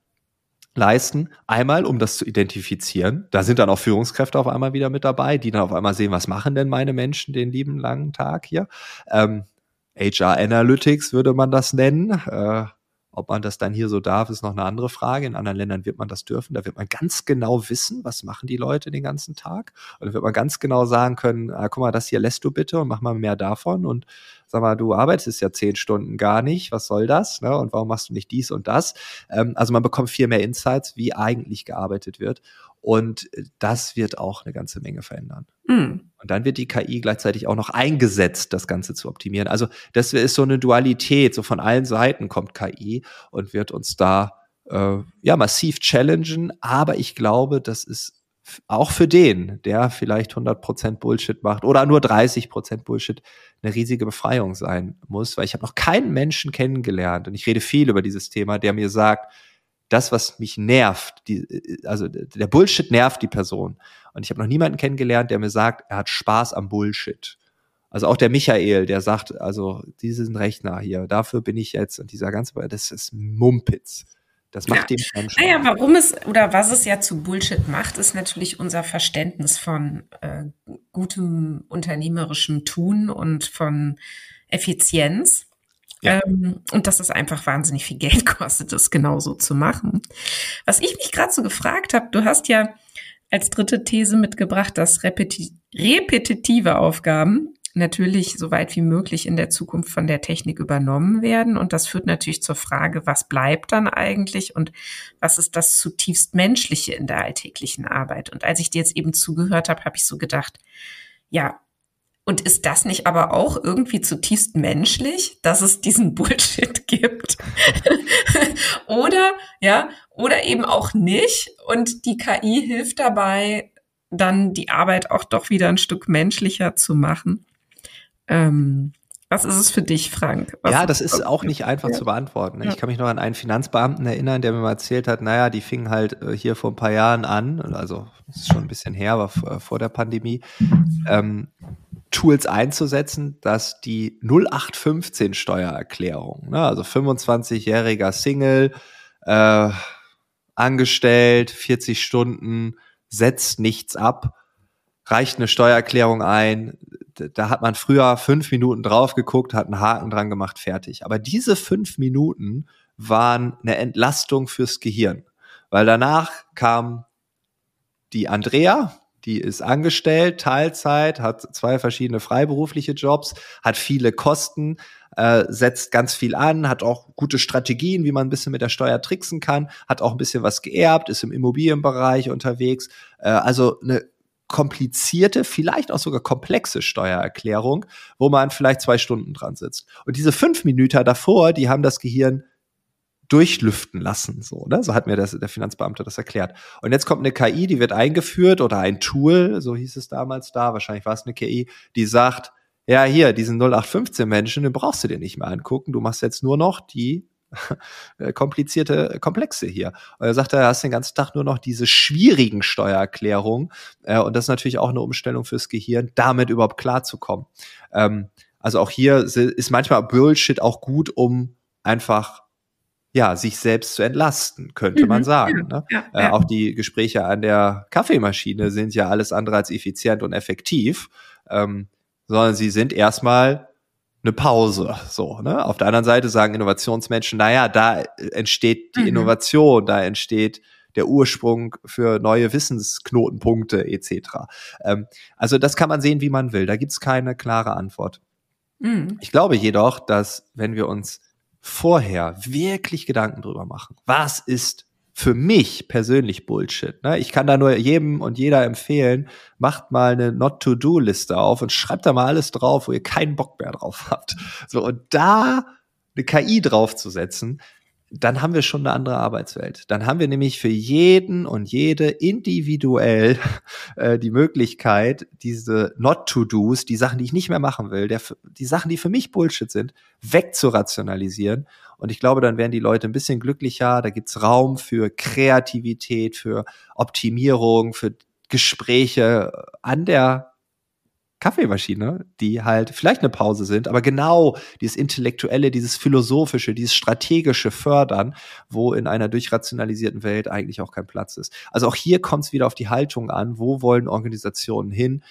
leisten. Einmal, um das zu identifizieren. Da sind dann auch Führungskräfte auf einmal wieder mit dabei, die dann auf einmal sehen, was machen denn meine Menschen den lieben langen Tag hier. Ähm, HR Analytics würde man das nennen. Äh, ob man das dann hier so darf, ist noch eine andere Frage. In anderen Ländern wird man das dürfen. Da wird man ganz genau wissen, was machen die Leute den ganzen Tag. Und dann wird man ganz genau sagen können, ah, guck mal, das hier lässt du bitte und mach mal mehr davon. Und sag mal, du arbeitest ja zehn Stunden gar nicht. Was soll das? Ne? Und warum machst du nicht dies und das? Ähm, also man bekommt viel mehr Insights, wie eigentlich gearbeitet wird. Und das wird auch eine ganze Menge verändern. Mhm. Und dann wird die KI gleichzeitig auch noch eingesetzt, das Ganze zu optimieren. Also das ist so eine Dualität, so von allen Seiten kommt KI und wird uns da äh, ja massiv challengen. Aber ich glaube, das ist auch für den, der vielleicht 100% Bullshit macht oder nur 30% Bullshit, eine riesige Befreiung sein muss, weil ich habe noch keinen Menschen kennengelernt und ich rede viel über dieses Thema, der mir sagt, das, was mich nervt, die, also der Bullshit nervt die Person. Und ich habe noch niemanden kennengelernt, der mir sagt, er hat Spaß am Bullshit. Also auch der Michael, der sagt, also diesen Rechner hier, dafür bin ich jetzt und dieser ganze, das ist Mumpitz. Das macht ja. dem keinen Spaß. Naja, warum es oder was es ja zu Bullshit macht, ist natürlich unser Verständnis von äh, gutem unternehmerischem Tun und von Effizienz. Ja. Ähm, und dass es einfach wahnsinnig viel Geld kostet, das genauso zu machen. Was ich mich gerade so gefragt habe, du hast ja als dritte These mitgebracht, dass repeti repetitive Aufgaben natürlich so weit wie möglich in der Zukunft von der Technik übernommen werden. Und das führt natürlich zur Frage, was bleibt dann eigentlich und was ist das zutiefst Menschliche in der alltäglichen Arbeit? Und als ich dir jetzt eben zugehört habe, habe ich so gedacht, ja, und ist das nicht aber auch irgendwie zutiefst menschlich, dass es diesen Bullshit gibt? oder, ja, oder eben auch nicht. Und die KI hilft dabei, dann die Arbeit auch doch wieder ein Stück menschlicher zu machen. Ähm, was ist es für dich, Frank? Was ja, das ist auch nicht einfach ja. zu beantworten. Ich kann mich noch an einen Finanzbeamten erinnern, der mir mal erzählt hat, naja, die fingen halt äh, hier vor ein paar Jahren an, also das ist schon ein bisschen her, aber vor der Pandemie, ähm, Tools einzusetzen, dass die 0815 Steuererklärung, ne, also 25-jähriger Single, äh, angestellt, 40 Stunden, setzt nichts ab, reicht eine Steuererklärung ein. Da hat man früher fünf Minuten drauf geguckt, hat einen Haken dran gemacht, fertig. Aber diese fünf Minuten waren eine Entlastung fürs Gehirn, weil danach kam die Andrea, die ist angestellt, Teilzeit, hat zwei verschiedene freiberufliche Jobs, hat viele Kosten, äh, setzt ganz viel an, hat auch gute Strategien, wie man ein bisschen mit der Steuer tricksen kann, hat auch ein bisschen was geerbt, ist im Immobilienbereich unterwegs. Äh, also eine komplizierte, vielleicht auch sogar komplexe Steuererklärung, wo man vielleicht zwei Stunden dran sitzt. Und diese fünf Minuten davor, die haben das Gehirn durchlüften lassen, so, ne? So hat mir das, der Finanzbeamte das erklärt. Und jetzt kommt eine KI, die wird eingeführt oder ein Tool, so hieß es damals da, wahrscheinlich war es eine KI, die sagt, ja, hier, diesen 0815 Menschen, den brauchst du dir nicht mehr angucken, du machst jetzt nur noch die äh, komplizierte Komplexe hier. Und er sagt, er hast den ganzen Tag nur noch diese schwierigen Steuererklärungen. Äh, und das ist natürlich auch eine Umstellung fürs Gehirn, damit überhaupt klarzukommen. Ähm, also auch hier ist manchmal Bullshit auch gut, um einfach ja, sich selbst zu entlasten, könnte mhm, man sagen. Ne? Ja, äh, ja. auch die Gespräche an der Kaffeemaschine sind ja alles andere als effizient und effektiv, ähm, sondern sie sind erstmal eine Pause. So, ne? Auf der anderen Seite sagen Innovationsmenschen, naja, da entsteht die mhm. Innovation, da entsteht der Ursprung für neue Wissensknotenpunkte etc. Ähm, also das kann man sehen, wie man will. Da gibt's keine klare Antwort. Mhm. Ich glaube jedoch, dass wenn wir uns vorher wirklich Gedanken drüber machen. Was ist für mich persönlich Bullshit. Ne? Ich kann da nur jedem und jeder empfehlen, macht mal eine Not-to-Do-Liste auf und schreibt da mal alles drauf, wo ihr keinen Bock mehr drauf habt. So, und da eine KI draufzusetzen, dann haben wir schon eine andere Arbeitswelt. Dann haben wir nämlich für jeden und jede individuell äh, die Möglichkeit, diese Not-to-Dos, die Sachen, die ich nicht mehr machen will, der, die Sachen, die für mich Bullshit sind, wegzurationalisieren. Und ich glaube, dann werden die Leute ein bisschen glücklicher. Da gibt's Raum für Kreativität, für Optimierung, für Gespräche an der Kaffeemaschine, die halt vielleicht eine Pause sind, aber genau dieses Intellektuelle, dieses Philosophische, dieses Strategische fördern, wo in einer durchrationalisierten Welt eigentlich auch kein Platz ist. Also auch hier kommt es wieder auf die Haltung an, wo wollen Organisationen hin,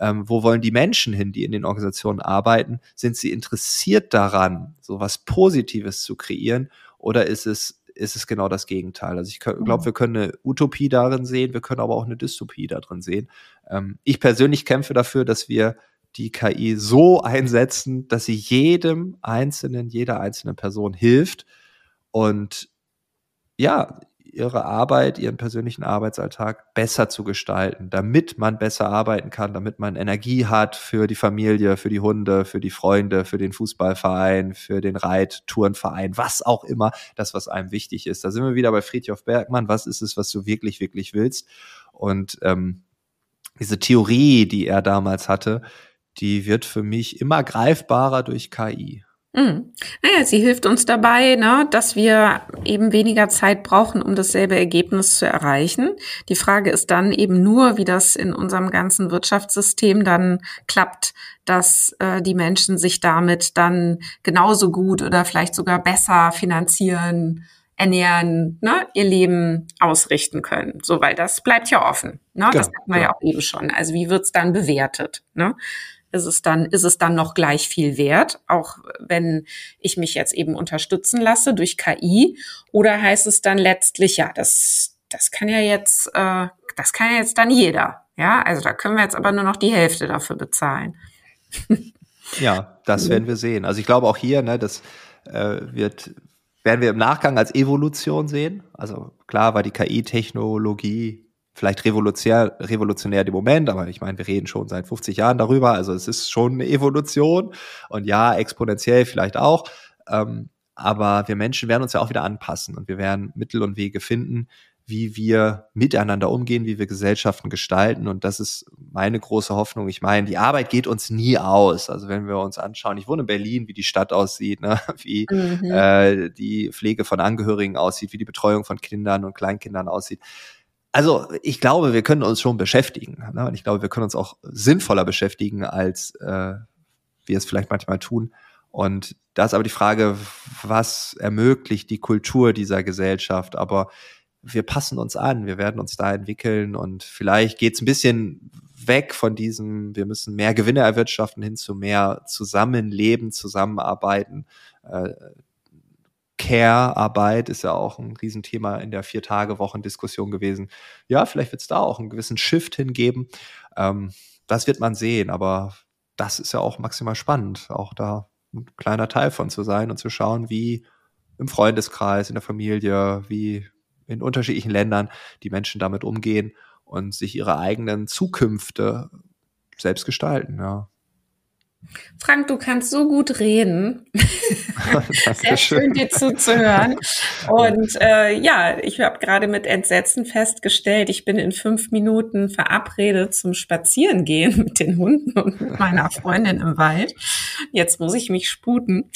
ähm, wo wollen die Menschen hin, die in den Organisationen arbeiten? Sind sie interessiert daran, so was Positives zu kreieren? Oder ist es ist es genau das Gegenteil. Also ich glaube, mhm. wir können eine Utopie darin sehen, wir können aber auch eine Dystopie darin sehen. Ähm, ich persönlich kämpfe dafür, dass wir die KI so einsetzen, dass sie jedem Einzelnen, jeder einzelnen Person hilft und ja, ihre Arbeit, ihren persönlichen Arbeitsalltag besser zu gestalten, damit man besser arbeiten kann, damit man Energie hat für die Familie, für die Hunde, für die Freunde, für den Fußballverein, für den Reittourenverein, was auch immer, das, was einem wichtig ist. Da sind wir wieder bei Friedhof Bergmann. Was ist es, was du wirklich, wirklich willst? Und ähm, diese Theorie, die er damals hatte, die wird für mich immer greifbarer durch KI. Mhm. Naja, sie hilft uns dabei, ne, dass wir eben weniger Zeit brauchen, um dasselbe Ergebnis zu erreichen. Die Frage ist dann eben nur, wie das in unserem ganzen Wirtschaftssystem dann klappt, dass äh, die Menschen sich damit dann genauso gut oder vielleicht sogar besser finanzieren, ernähren, ne, ihr Leben ausrichten können. So, weil das bleibt ja offen. Ne? Genau, das hatten wir ja auch eben schon. Also wie wird's dann bewertet? Ne? ist es dann, ist es dann noch gleich viel wert, auch wenn ich mich jetzt eben unterstützen lasse durch KI? Oder heißt es dann letztlich, ja, das, das kann ja jetzt, äh, das kann ja jetzt dann jeder. Ja, also da können wir jetzt aber nur noch die Hälfte dafür bezahlen. ja, das werden wir sehen. Also ich glaube auch hier, ne, das äh, wird, werden wir im Nachgang als Evolution sehen. Also klar war die KI-Technologie vielleicht revolutionär, revolutionär im Moment, aber ich meine, wir reden schon seit 50 Jahren darüber, also es ist schon eine Evolution und ja, exponentiell vielleicht auch, ähm, aber wir Menschen werden uns ja auch wieder anpassen und wir werden Mittel und Wege finden, wie wir miteinander umgehen, wie wir Gesellschaften gestalten. Und das ist meine große Hoffnung. Ich meine, die Arbeit geht uns nie aus. Also wenn wir uns anschauen, ich wohne in Berlin, wie die Stadt aussieht, ne? wie mhm. äh, die Pflege von Angehörigen aussieht, wie die Betreuung von Kindern und Kleinkindern aussieht also ich glaube, wir können uns schon beschäftigen. Ne? Und ich glaube, wir können uns auch sinnvoller beschäftigen, als äh, wir es vielleicht manchmal tun. Und da ist aber die Frage, was ermöglicht die Kultur dieser Gesellschaft? Aber wir passen uns an, wir werden uns da entwickeln und vielleicht geht es ein bisschen weg von diesem, wir müssen mehr Gewinne erwirtschaften hin zu mehr Zusammenleben, Zusammenarbeiten. Äh, Care-Arbeit ist ja auch ein Riesenthema in der Vier-Tage-Wochen-Diskussion gewesen. Ja, vielleicht wird es da auch einen gewissen Shift hingeben. Ähm, das wird man sehen, aber das ist ja auch maximal spannend, auch da ein kleiner Teil von zu sein und zu schauen, wie im Freundeskreis, in der Familie, wie in unterschiedlichen Ländern die Menschen damit umgehen und sich ihre eigenen Zukünfte selbst gestalten. Ja. Frank, du kannst so gut reden. Sehr schön, dir zuzuhören. Und äh, ja, ich habe gerade mit Entsetzen festgestellt, ich bin in fünf Minuten verabredet zum Spazierengehen mit den Hunden und mit meiner Freundin im Wald. Jetzt muss ich mich sputen.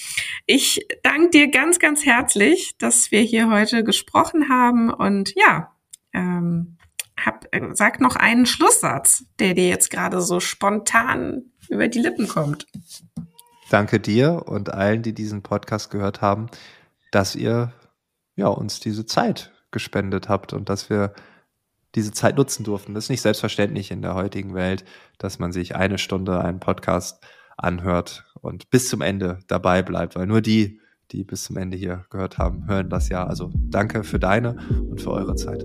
Ich danke dir ganz, ganz herzlich, dass wir hier heute gesprochen haben. Und ja, ähm, hab, äh, sag noch einen Schlusssatz, der dir jetzt gerade so spontan über die Lippen kommt. Danke dir und allen, die diesen Podcast gehört haben, dass ihr ja, uns diese Zeit gespendet habt und dass wir diese Zeit nutzen durften. Das ist nicht selbstverständlich in der heutigen Welt, dass man sich eine Stunde einen Podcast anhört und bis zum Ende dabei bleibt, weil nur die, die bis zum Ende hier gehört haben, hören das ja. Also danke für deine und für eure Zeit.